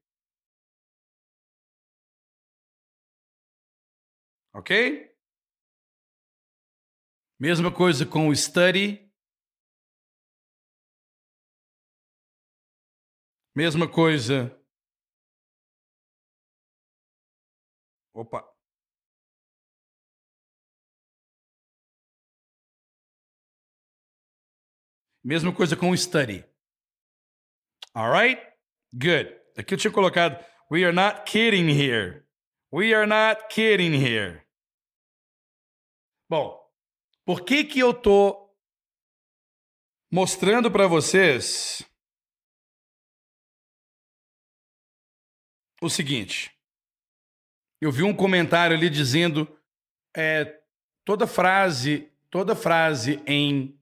Ok? Mesma coisa com o study. Mesma coisa. Opa. Mesma coisa com study. Alright? Good. Aqui eu tinha colocado We are not kidding here. We are not kidding here. Bom, por que, que eu tô mostrando para vocês o seguinte? Eu vi um comentário ali dizendo é, toda frase, toda frase em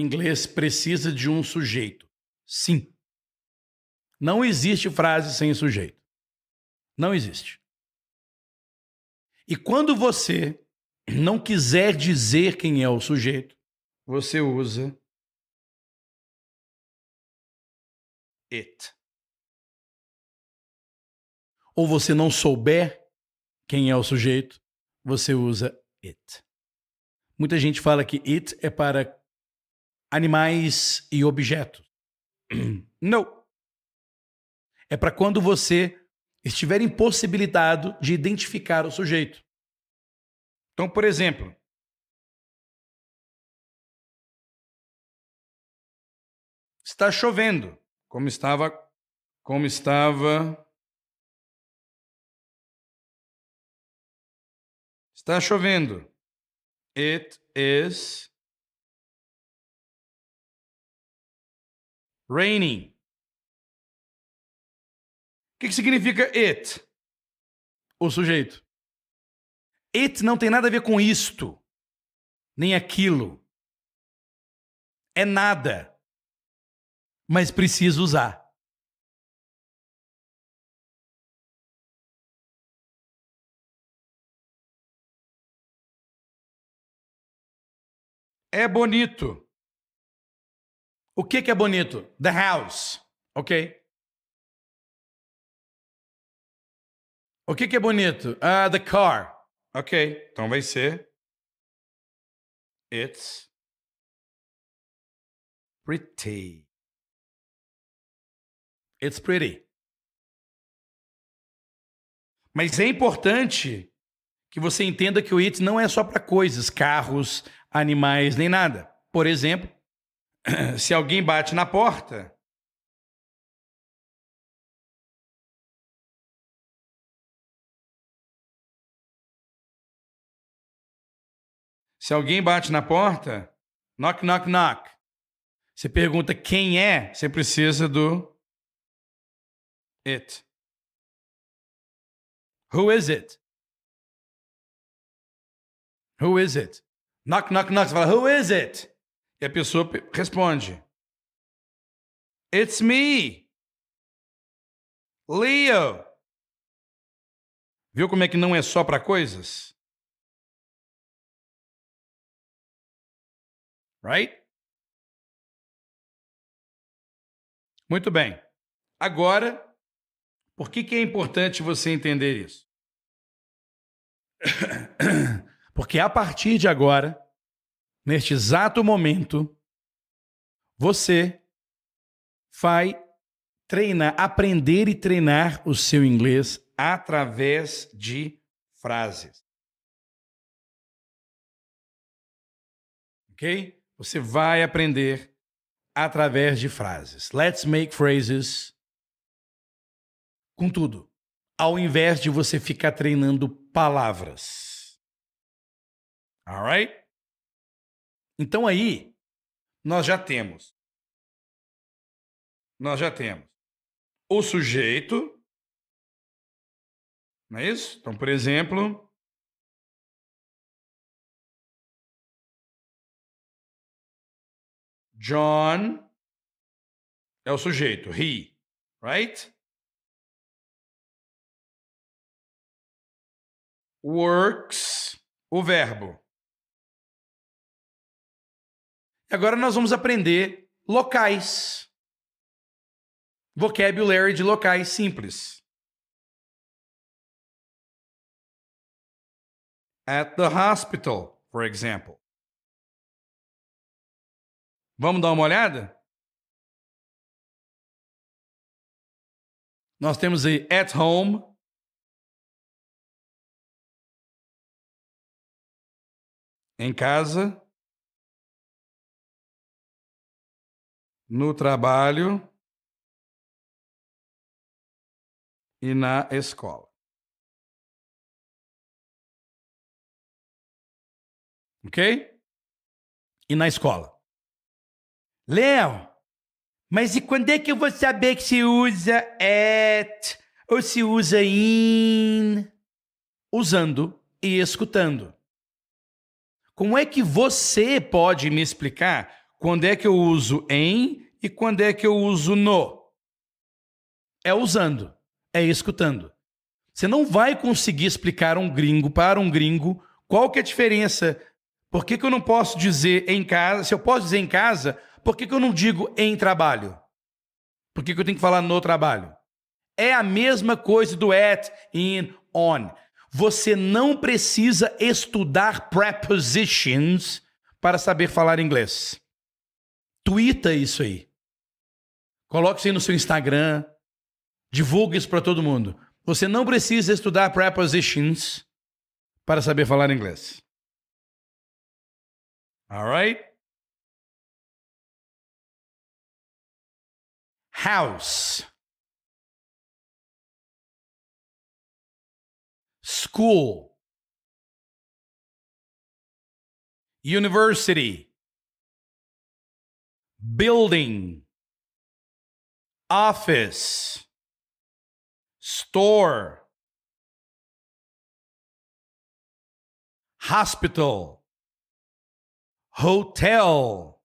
inglês precisa de um sujeito. Sim. Não existe frase sem sujeito. Não existe. E quando você não quiser dizer quem é o sujeito, você usa it. Ou você não souber quem é o sujeito, você usa it. Muita gente fala que it é para animais e objetos. Não. É para quando você estiver impossibilitado de identificar o sujeito. Então, por exemplo, está chovendo, como estava como estava Está chovendo. It is raining. O que, que significa it? O sujeito. It não tem nada a ver com isto, nem aquilo. É nada. Mas precisa usar. É bonito. O que, que é bonito? The house. Ok? O que, que é bonito? Uh, the car. Ok. Então vai ser. It's pretty. It's pretty. Mas é importante que você entenda que o it não é só para coisas, carros, animais, nem nada. Por exemplo, se alguém bate na porta, Se alguém bate na porta, knock, knock, knock. Você pergunta quem é, você precisa do it. Who is it? Who is it? Knock, knock, knock. Você fala, who is it? E a pessoa responde: It's me. Leo. Viu como é que não é só para coisas? Right? Muito bem. Agora, por que, que é importante você entender isso? Porque a partir de agora, neste exato momento, você vai treinar, aprender e treinar o seu inglês através de frases. Ok? Você vai aprender através de frases. Let's make phrases com tudo, ao invés de você ficar treinando palavras. Alright? Então aí nós já temos nós já temos o sujeito, não é isso? Então, por exemplo, John é o sujeito, he, right? Works, o verbo. Agora nós vamos aprender locais. Vocabulary de locais simples. At the hospital, for example. Vamos dar uma olhada? Nós temos aí at home. Em casa. No trabalho. E na escola. Ok? E na escola. Léo, mas e quando é que eu vou saber que se usa at ou se usa in? Usando e escutando. Como é que você pode me explicar quando é que eu uso em e quando é que eu uso no? É usando, é escutando. Você não vai conseguir explicar um gringo para um gringo qual que é a diferença. Por que, que eu não posso dizer em casa? Se eu posso dizer em casa, por que, que eu não digo em trabalho? Por que, que eu tenho que falar no trabalho? É a mesma coisa do at, in, on. Você não precisa estudar prepositions para saber falar inglês. Twitta isso aí. Coloque isso aí no seu Instagram. Divulgue isso para todo mundo. Você não precisa estudar prepositions para saber falar inglês. Alright? house, school, university, building, office, store, hospital, hotel,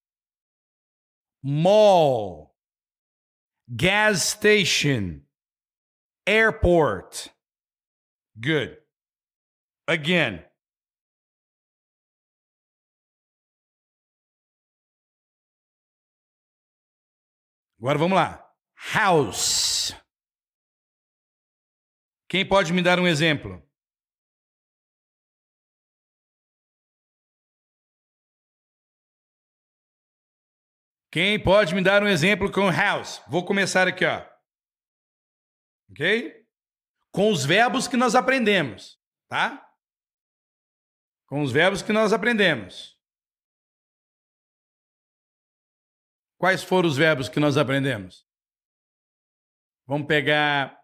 mall, gas station, airport. Good. Again. Agora vamos lá. House. Quem pode me dar um exemplo? Quem pode me dar um exemplo com house? Vou começar aqui, ó. Ok? Com os verbos que nós aprendemos, tá? Com os verbos que nós aprendemos. Quais foram os verbos que nós aprendemos? Vamos pegar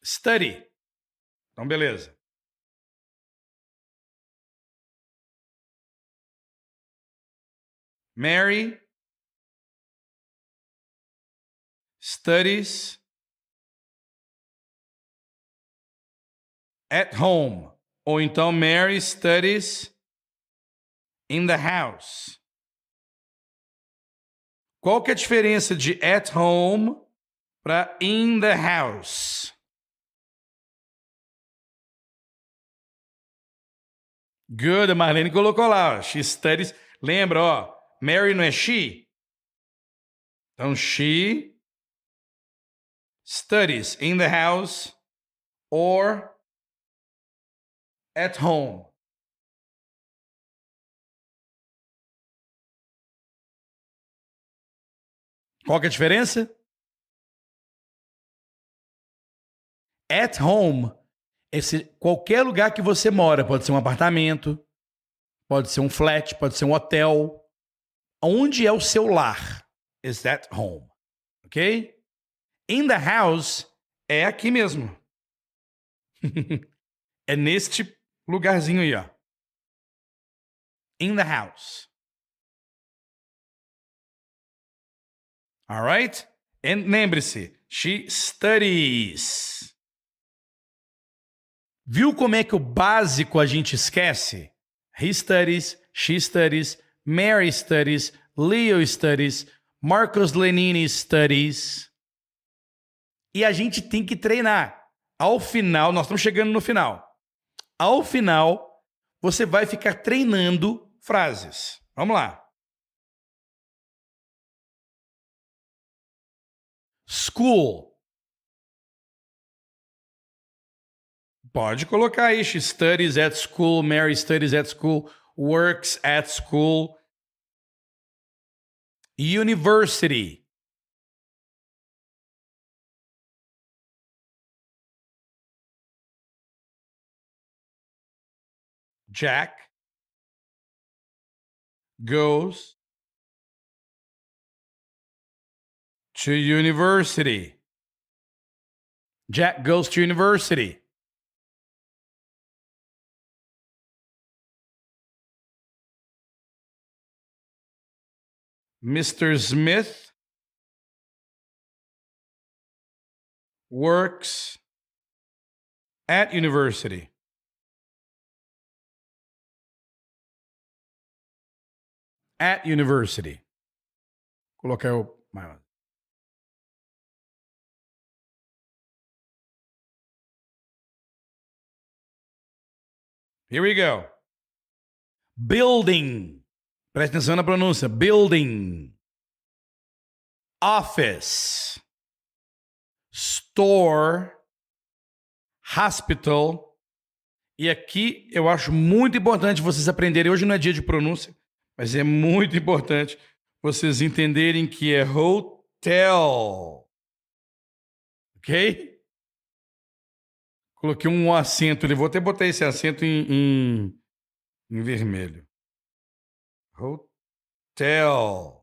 study. Então, beleza. Mary studies at home. Ou então Mary studies in the house. Qual que é a diferença de at home para in the house? Good, a Marlene colocou lá. Ó. She studies. Lembra, ó. Mary não é she? Então, she studies in the house or at home. Qual que é a diferença? At home esse, qualquer lugar que você mora, pode ser um apartamento, pode ser um flat, pode ser um hotel, Onde é o seu lar? Is that home? Ok? In the house é aqui mesmo. é neste lugarzinho aí, ó. In the house. Alright? E lembre-se, she studies. Viu como é que o básico a gente esquece? He studies, she studies, Mary Studies, Leo Studies, Marcos Lenini Studies. E a gente tem que treinar. Ao final, nós estamos chegando no final. Ao final, você vai ficar treinando frases. Vamos lá. School. Pode colocar aí. She studies at school. Mary studies at school works at school. University. Jack goes to university. Jack goes to university. Mr. Smith works at university. At university. Coloquei o Here we go. Building. Preste atenção na pronúncia. Building. Office. Store. Hospital. E aqui eu acho muito importante vocês aprenderem. Hoje não é dia de pronúncia, mas é muito importante vocês entenderem que é hotel. Ok? Coloquei um acento ali. Vou até botar esse acento em, em, em vermelho. Hotel.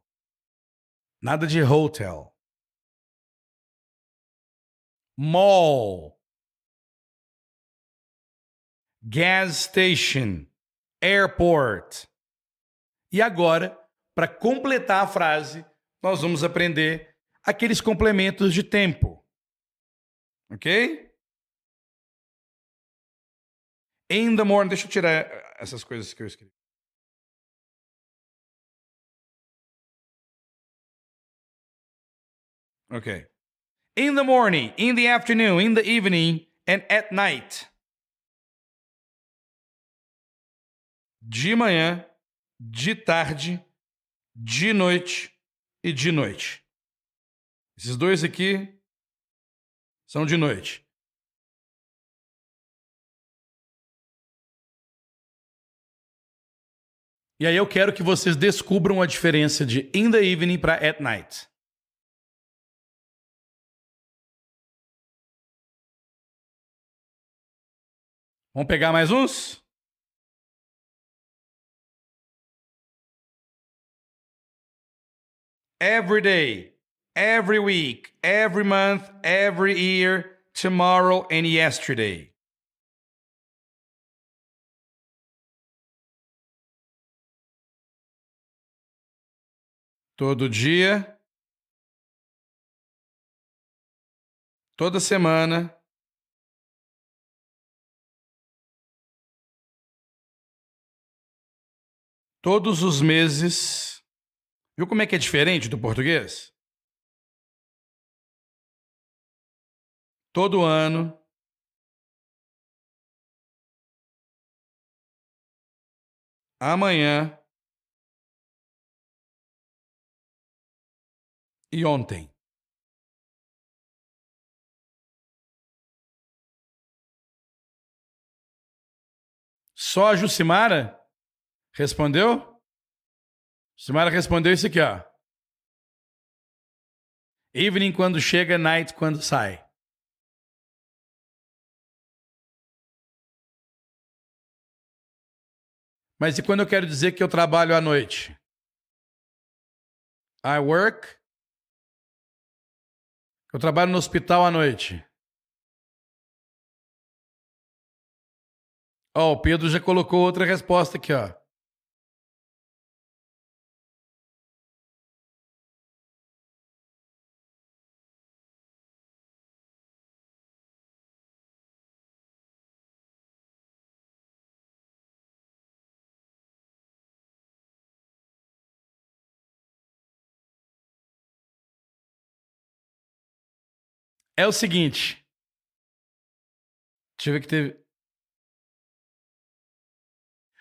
Nada de hotel. Mall. Gas station. Airport. E agora, para completar a frase, nós vamos aprender aqueles complementos de tempo. Ok? In the morning. Deixa eu tirar essas coisas que eu escrevi. Okay. In the morning, in the afternoon, in the evening, and at night. De manhã, de tarde, de noite e de noite. Esses dois aqui são de noite. E aí eu quero que vocês descubram a diferença de in the evening para at night. Vamos pegar mais uns? Every day, every week, every month, every year, tomorrow and yesterday. Todo dia, toda semana, todos os meses. Viu como é que é diferente do português? Todo ano. Amanhã. E ontem. Só a Jucimara? Respondeu? Simara respondeu isso aqui, ó. Evening quando chega, night quando sai. Mas e quando eu quero dizer que eu trabalho à noite? I work. Eu trabalho no hospital à noite. Ó, oh, o Pedro já colocou outra resposta aqui, ó. É o seguinte. Deixa eu ver que teve.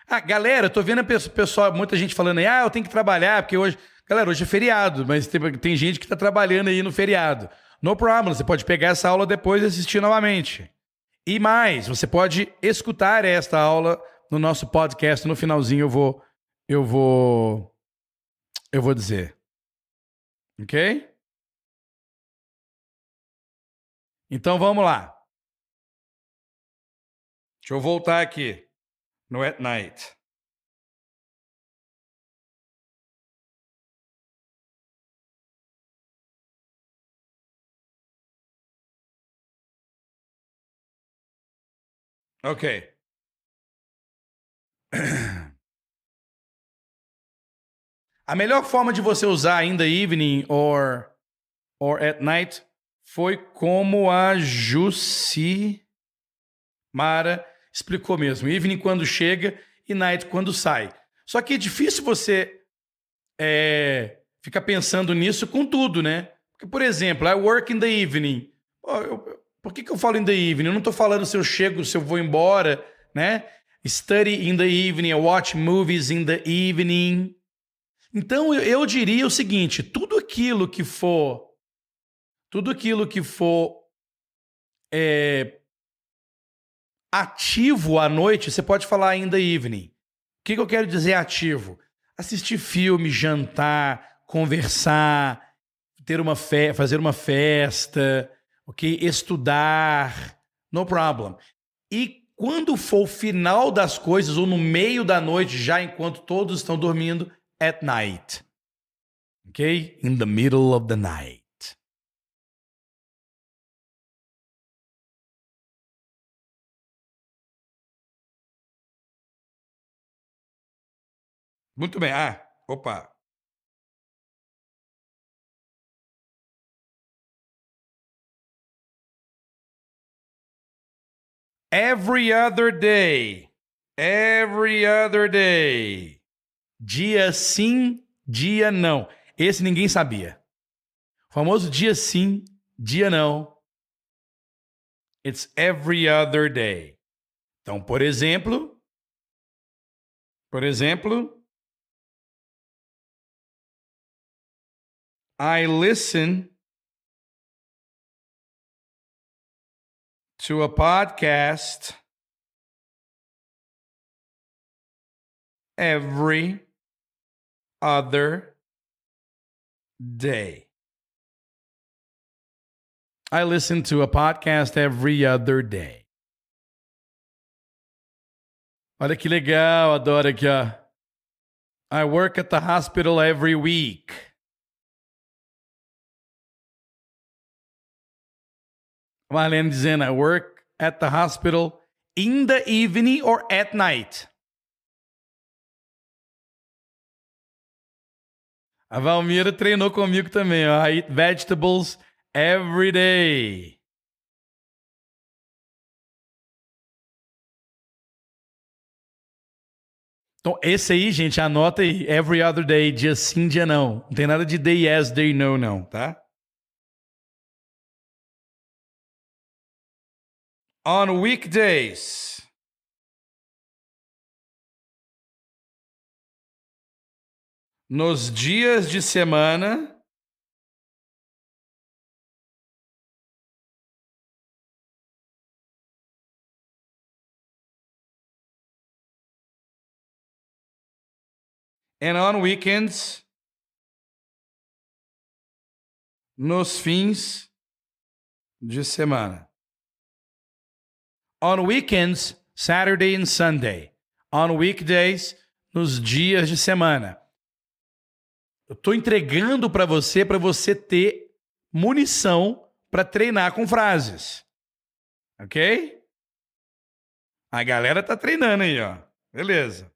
Ah, galera, eu tô vendo o pessoal, muita gente falando aí, ah, eu tenho que trabalhar, porque hoje. Galera, hoje é feriado, mas tem, tem gente que tá trabalhando aí no feriado. No problem, você pode pegar essa aula depois e assistir novamente. E mais, você pode escutar esta aula no nosso podcast. No finalzinho eu vou. Eu vou. Eu vou dizer. Ok? Então vamos lá. Deixa eu voltar aqui no at night. Ok. A melhor forma de você usar ainda evening or or at night foi como a Jussi Mara explicou mesmo. Evening quando chega e night quando sai. Só que é difícil você é, ficar pensando nisso com tudo, né? Porque, por exemplo, I work in the evening. eu, por que, que eu falo in the evening? Eu não estou falando se eu chego, se eu vou embora, né? Study in the evening, watch movies in the evening. Então eu, eu diria o seguinte: tudo aquilo que for tudo aquilo que for é, ativo à noite, você pode falar ainda evening. O que, que eu quero dizer ativo? Assistir filme, jantar, conversar, ter uma fe fazer uma festa, ok? Estudar, no problem. E quando for o final das coisas ou no meio da noite, já enquanto todos estão dormindo, at night. Ok? In the middle of the night. Muito bem. Ah, opa. Every other day. Every other day. Dia sim, dia não. Esse ninguém sabia. O famoso dia sim, dia não. It's every other day. Então, por exemplo, por exemplo, I listen to a podcast every other day. I listen to a podcast every other day. Olha que legal, adoro aqui, ó. I work at the hospital every week. Marlene dizendo, I work at the hospital in the evening or at night. A Valmira treinou comigo também, ó. I eat vegetables every day. Então, esse aí, gente, anota aí. Every other day, dia sim, dia não. Não tem nada de day yes, day no, não, tá? On weekdays. Nos dias de semana. And on weekends. Nos fins de semana. On weekends, Saturday and Sunday. On weekdays, nos dias de semana. Eu estou entregando para você, para você ter munição para treinar com frases. Ok? A galera tá treinando aí, ó. Beleza.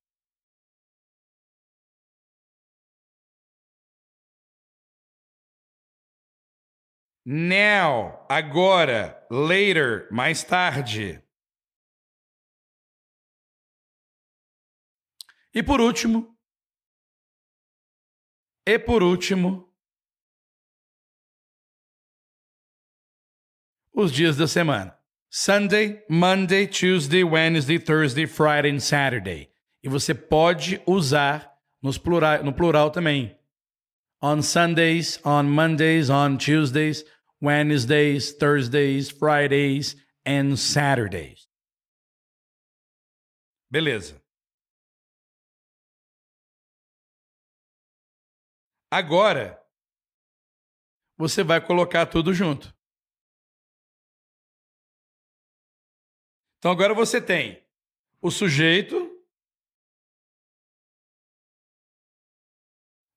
Now, agora, later, mais tarde. E por último, e por último, os dias da semana. Sunday, Monday, Tuesday, Wednesday, Thursday, Friday and Saturday. E você pode usar nos plural, no plural também. On Sundays, on Mondays, on Tuesdays, Wednesdays, Thursdays, Fridays and Saturdays. Beleza. Agora, você vai colocar tudo junto. Então agora você tem o sujeito,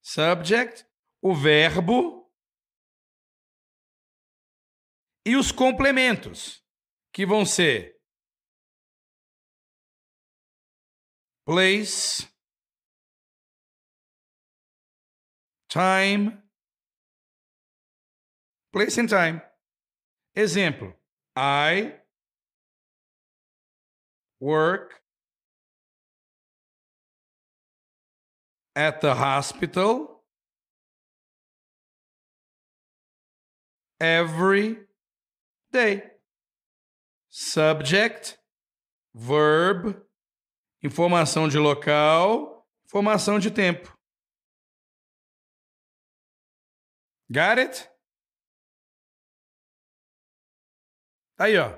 subject, o verbo e os complementos, que vão ser place, time, place and time. Exemplo: I work at the hospital every day. Subject, verb, informação de local, informação de tempo. Got it? Aí, ó.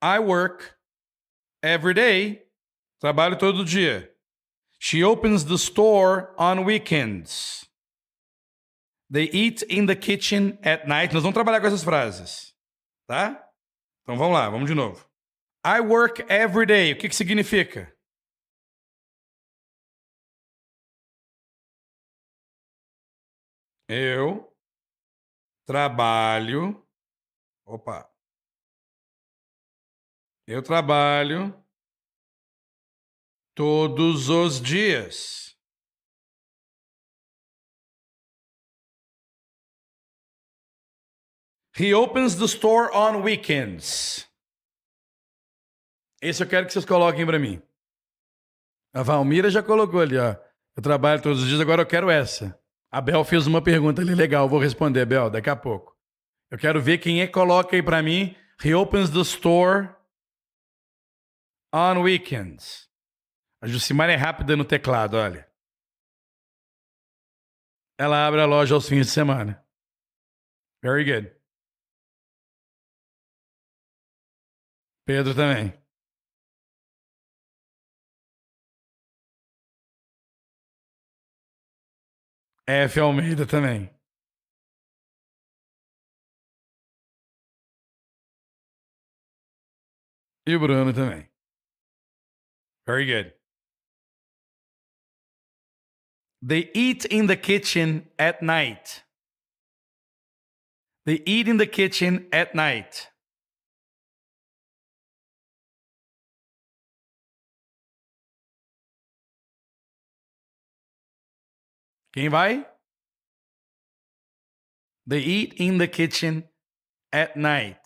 I work every day. Trabalho todo dia. She opens the store on weekends. They eat in the kitchen at night. Nós vamos trabalhar com essas frases, tá? Então vamos lá, vamos de novo. I work every day. O que, que significa? Eu trabalho. Opa. Eu trabalho todos os dias. He opens the store on weekends. Esse eu quero que vocês coloquem para mim. A Valmira já colocou ali, ó. Eu trabalho todos os dias, agora eu quero essa. A Bel fez uma pergunta ali legal, vou responder, Bel, daqui a pouco. Eu quero ver quem é coloca aí para mim. He opens the store on weekends. A Jucimar é rápida no teclado, olha. Ela abre a loja aos fins de semana. Very good. Pedro também. F. Almeida também. E o Bruno também. Very good. They eat in the kitchen at night. They eat in the kitchen at night. Quem vai? They eat in the kitchen at night.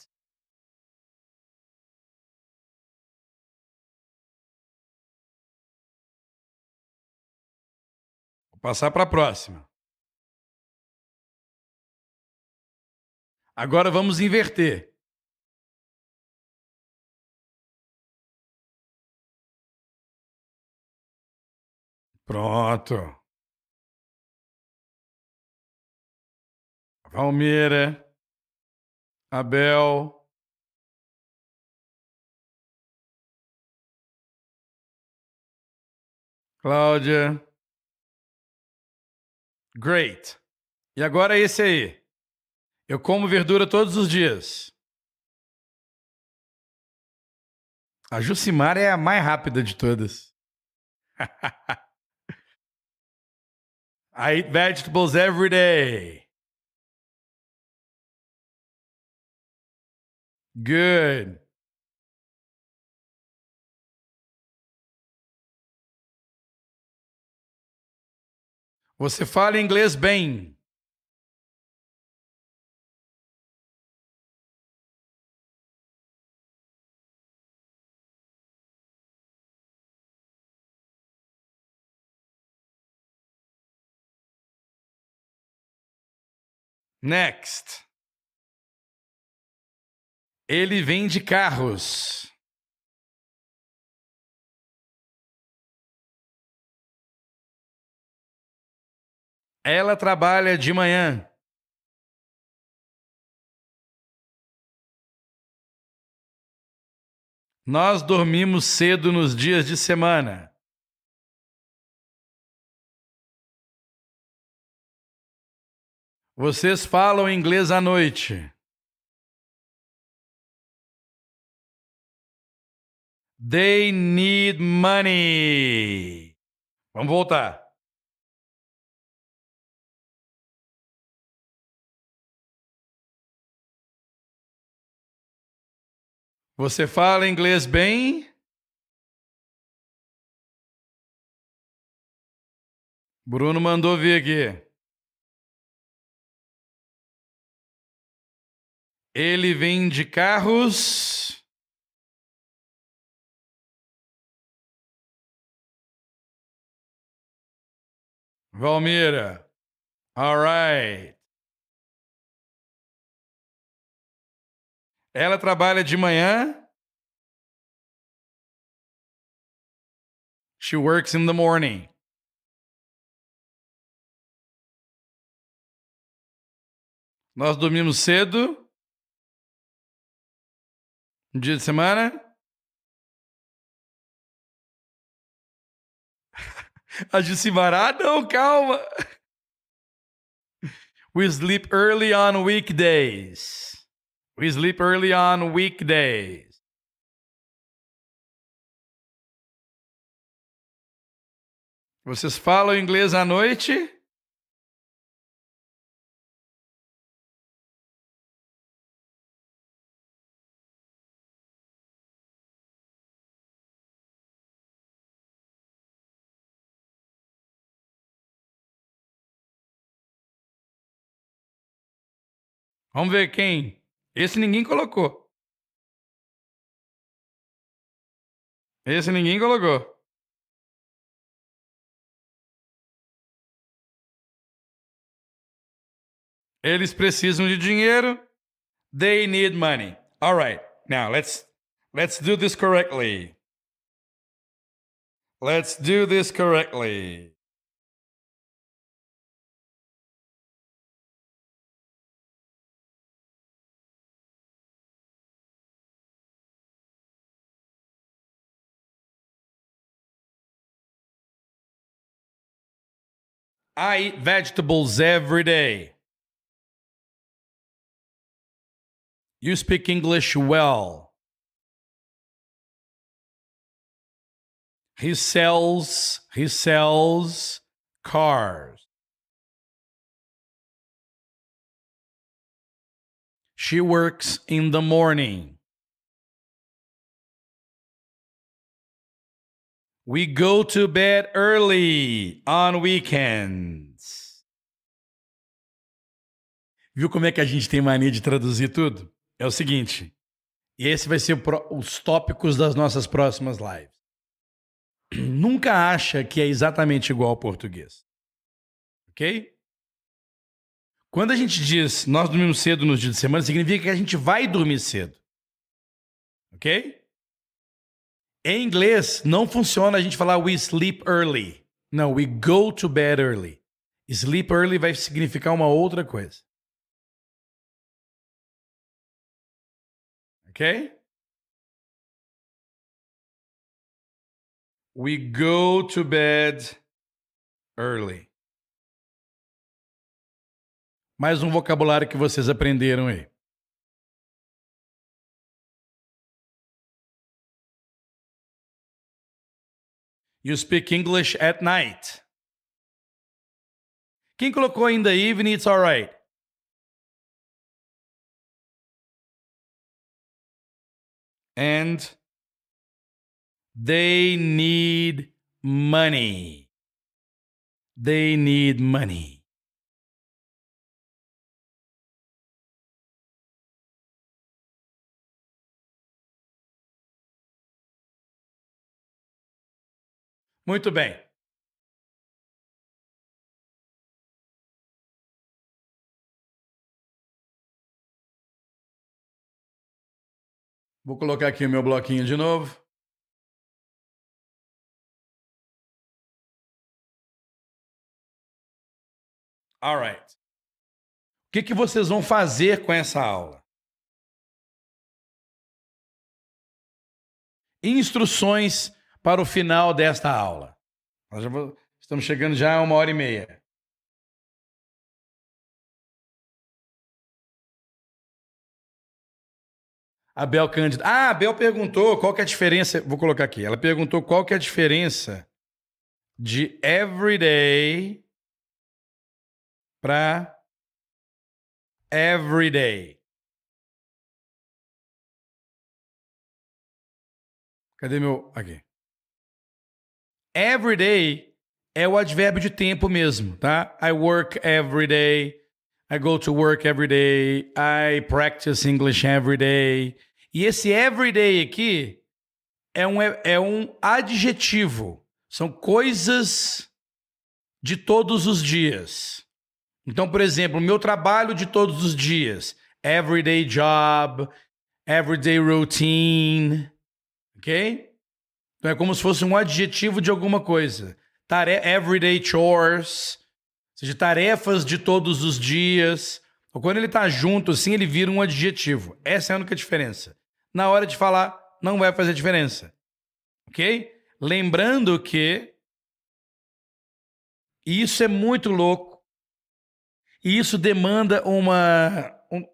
Vou passar para a próxima. Agora vamos inverter. Pronto. Valmeira, Abel, Cláudia. Great. E agora esse aí. Eu como verdura todos os dias. A Jucimar é a mais rápida de todas. I eat vegetables every day. Good. Você fala inglês bem. Next. Ele vende carros. Ela trabalha de manhã. Nós dormimos cedo nos dias de semana. Vocês falam inglês à noite. They need money. Vamos voltar. Você fala inglês bem? Bruno mandou vir aqui. Ele vende carros. Valmira. All right. Ela trabalha de manhã. She works in the morning. Nós dormimos cedo. Um dia de semana. A Jucimar, ah, não, calma. We sleep early on weekdays. We sleep early on weekdays. Vocês falam inglês à noite? Vamos ver quem Esse ninguém colocou. Esse ninguém colocou. Eles precisam de dinheiro. They need money. All right. Now let's let's do this correctly. Let's do this correctly. I eat vegetables every day. You speak English well. He sells he sells cars. She works in the morning. We go to bed early on weekends. Viu como é que a gente tem mania de traduzir tudo? É o seguinte, e esse vai ser os tópicos das nossas próximas lives. Nunca acha que é exatamente igual ao português. Ok? Quando a gente diz nós dormimos cedo nos dias de semana, significa que a gente vai dormir cedo. Ok? Em inglês, não funciona a gente falar we sleep early. Não, we go to bed early. Sleep early vai significar uma outra coisa. Ok? We go to bed early. Mais um vocabulário que vocês aprenderam aí. You speak English at night. Quem colocou the evening, it's alright. And they need money. They need money. Muito bem. Vou colocar aqui o meu bloquinho de novo. Alright. O que, que vocês vão fazer com essa aula? Instruções para o final desta aula. Nós já estamos chegando já a uma hora e meia. A Bel Cândido. Ah, a Bel perguntou qual que é a diferença. Vou colocar aqui. Ela perguntou qual que é a diferença de everyday para everyday. Cadê meu. Aqui. Every day é o advérbio de tempo mesmo, tá? I work every day. I go to work every day. I practice English every day. E esse every day aqui é um, é um adjetivo. São coisas de todos os dias. Então, por exemplo, meu trabalho de todos os dias. Everyday job, everyday routine. Ok? Então é como se fosse um adjetivo de alguma coisa. Tare everyday chores, ou seja, tarefas de todos os dias. Ou quando ele está junto assim, ele vira um adjetivo. Essa é a única diferença. Na hora de falar, não vai fazer diferença. Ok? Lembrando que isso é muito louco. E isso demanda uma, um,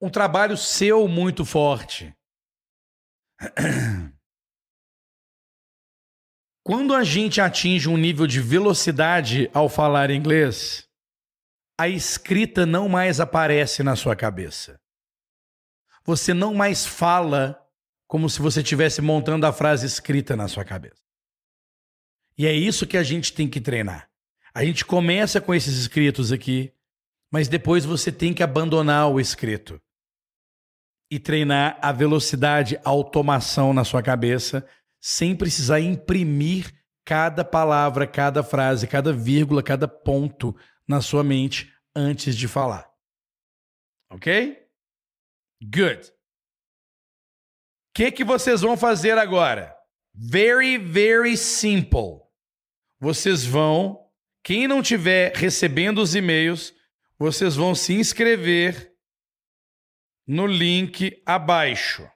um trabalho seu muito forte. Quando a gente atinge um nível de velocidade ao falar inglês, a escrita não mais aparece na sua cabeça. Você não mais fala como se você estivesse montando a frase escrita na sua cabeça. E é isso que a gente tem que treinar. A gente começa com esses escritos aqui, mas depois você tem que abandonar o escrito. e treinar a velocidade, a automação na sua cabeça, sem precisar imprimir cada palavra, cada frase, cada vírgula, cada ponto na sua mente antes de falar. Ok? Good. O que, que vocês vão fazer agora? Very, very simple. Vocês vão, quem não tiver recebendo os e-mails, vocês vão se inscrever no link abaixo.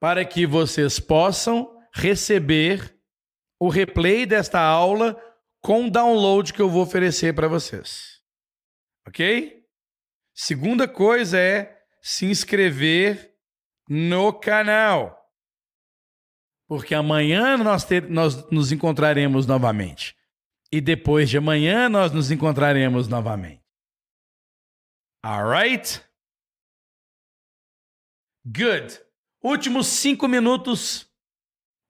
Para que vocês possam receber o replay desta aula com o download que eu vou oferecer para vocês. Ok? Segunda coisa é se inscrever no canal. Porque amanhã nós, ter, nós nos encontraremos novamente. E depois de amanhã nós nos encontraremos novamente. Alright? Good. Últimos cinco minutos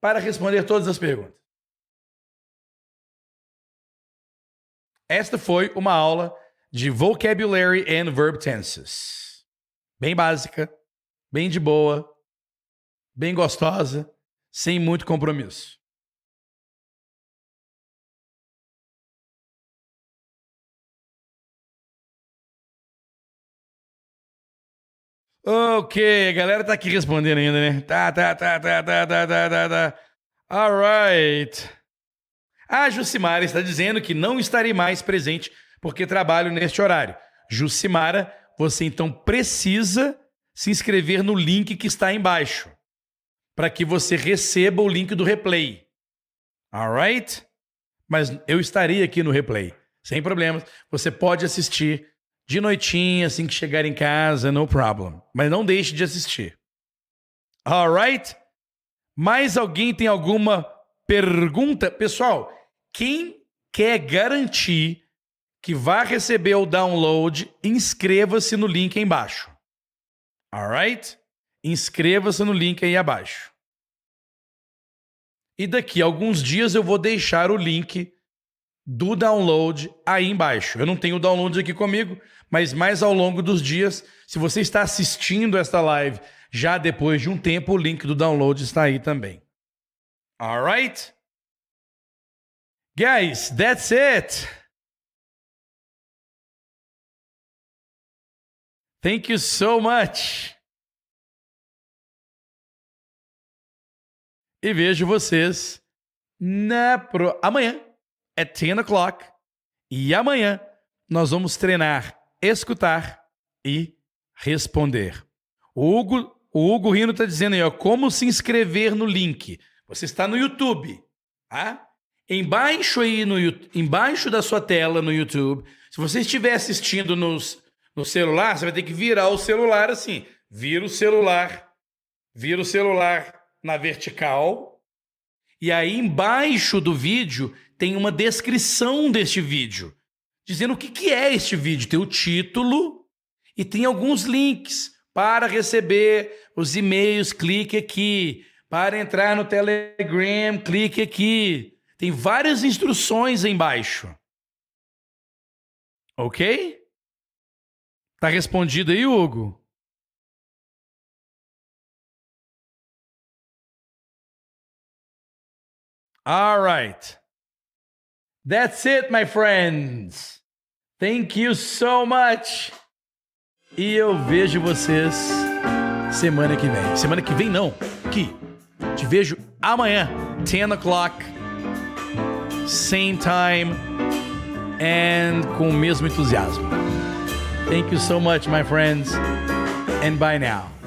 para responder todas as perguntas. Esta foi uma aula de Vocabulary and Verb Tenses. Bem básica, bem de boa, bem gostosa, sem muito compromisso. Ok, a galera tá aqui respondendo ainda, né? Tá, tá, tá, tá, tá, tá, tá, tá, tá. Alright. A Jucimara está dizendo que não estarei mais presente porque trabalho neste horário. Jucimara, você então precisa se inscrever no link que está embaixo para que você receba o link do replay. Alright? Mas eu estarei aqui no replay, sem problemas. Você pode assistir de noitinha, assim que chegar em casa, no problem. Mas não deixe de assistir. Alright? Mais alguém tem alguma pergunta? Pessoal, quem quer garantir que vai receber o download, inscreva-se no link aí embaixo. Alright? Inscreva-se no link aí abaixo. E daqui a alguns dias eu vou deixar o link do download aí embaixo. Eu não tenho o download aqui comigo, mas mais ao longo dos dias, se você está assistindo esta live já depois de um tempo, o link do download está aí também. Alright? Guys, that's it. Thank you so much. E vejo vocês na pro... amanhã at 10 o'clock. E amanhã nós vamos treinar, escutar e responder. O Hugo, o Hugo Rino está dizendo aí, ó, como se inscrever no link. Você está no YouTube, tá? Embaixo aí no embaixo da sua tela no YouTube, se você estiver assistindo nos, no celular, você vai ter que virar o celular assim. Vira o celular, vira o celular na vertical. E aí embaixo do vídeo tem uma descrição deste vídeo, dizendo o que, que é este vídeo. Tem o título e tem alguns links para receber os e-mails, clique aqui. Para entrar no Telegram, clique aqui. Tem várias instruções embaixo. Ok? Tá respondido aí, Hugo? All right. That's it, my friends. Thank you so much. E eu vejo vocês semana que vem. Semana que vem não, que te vejo amanhã, 10 o'clock, same time and com o mesmo entusiasmo. Thank you so much, my friends, and bye now.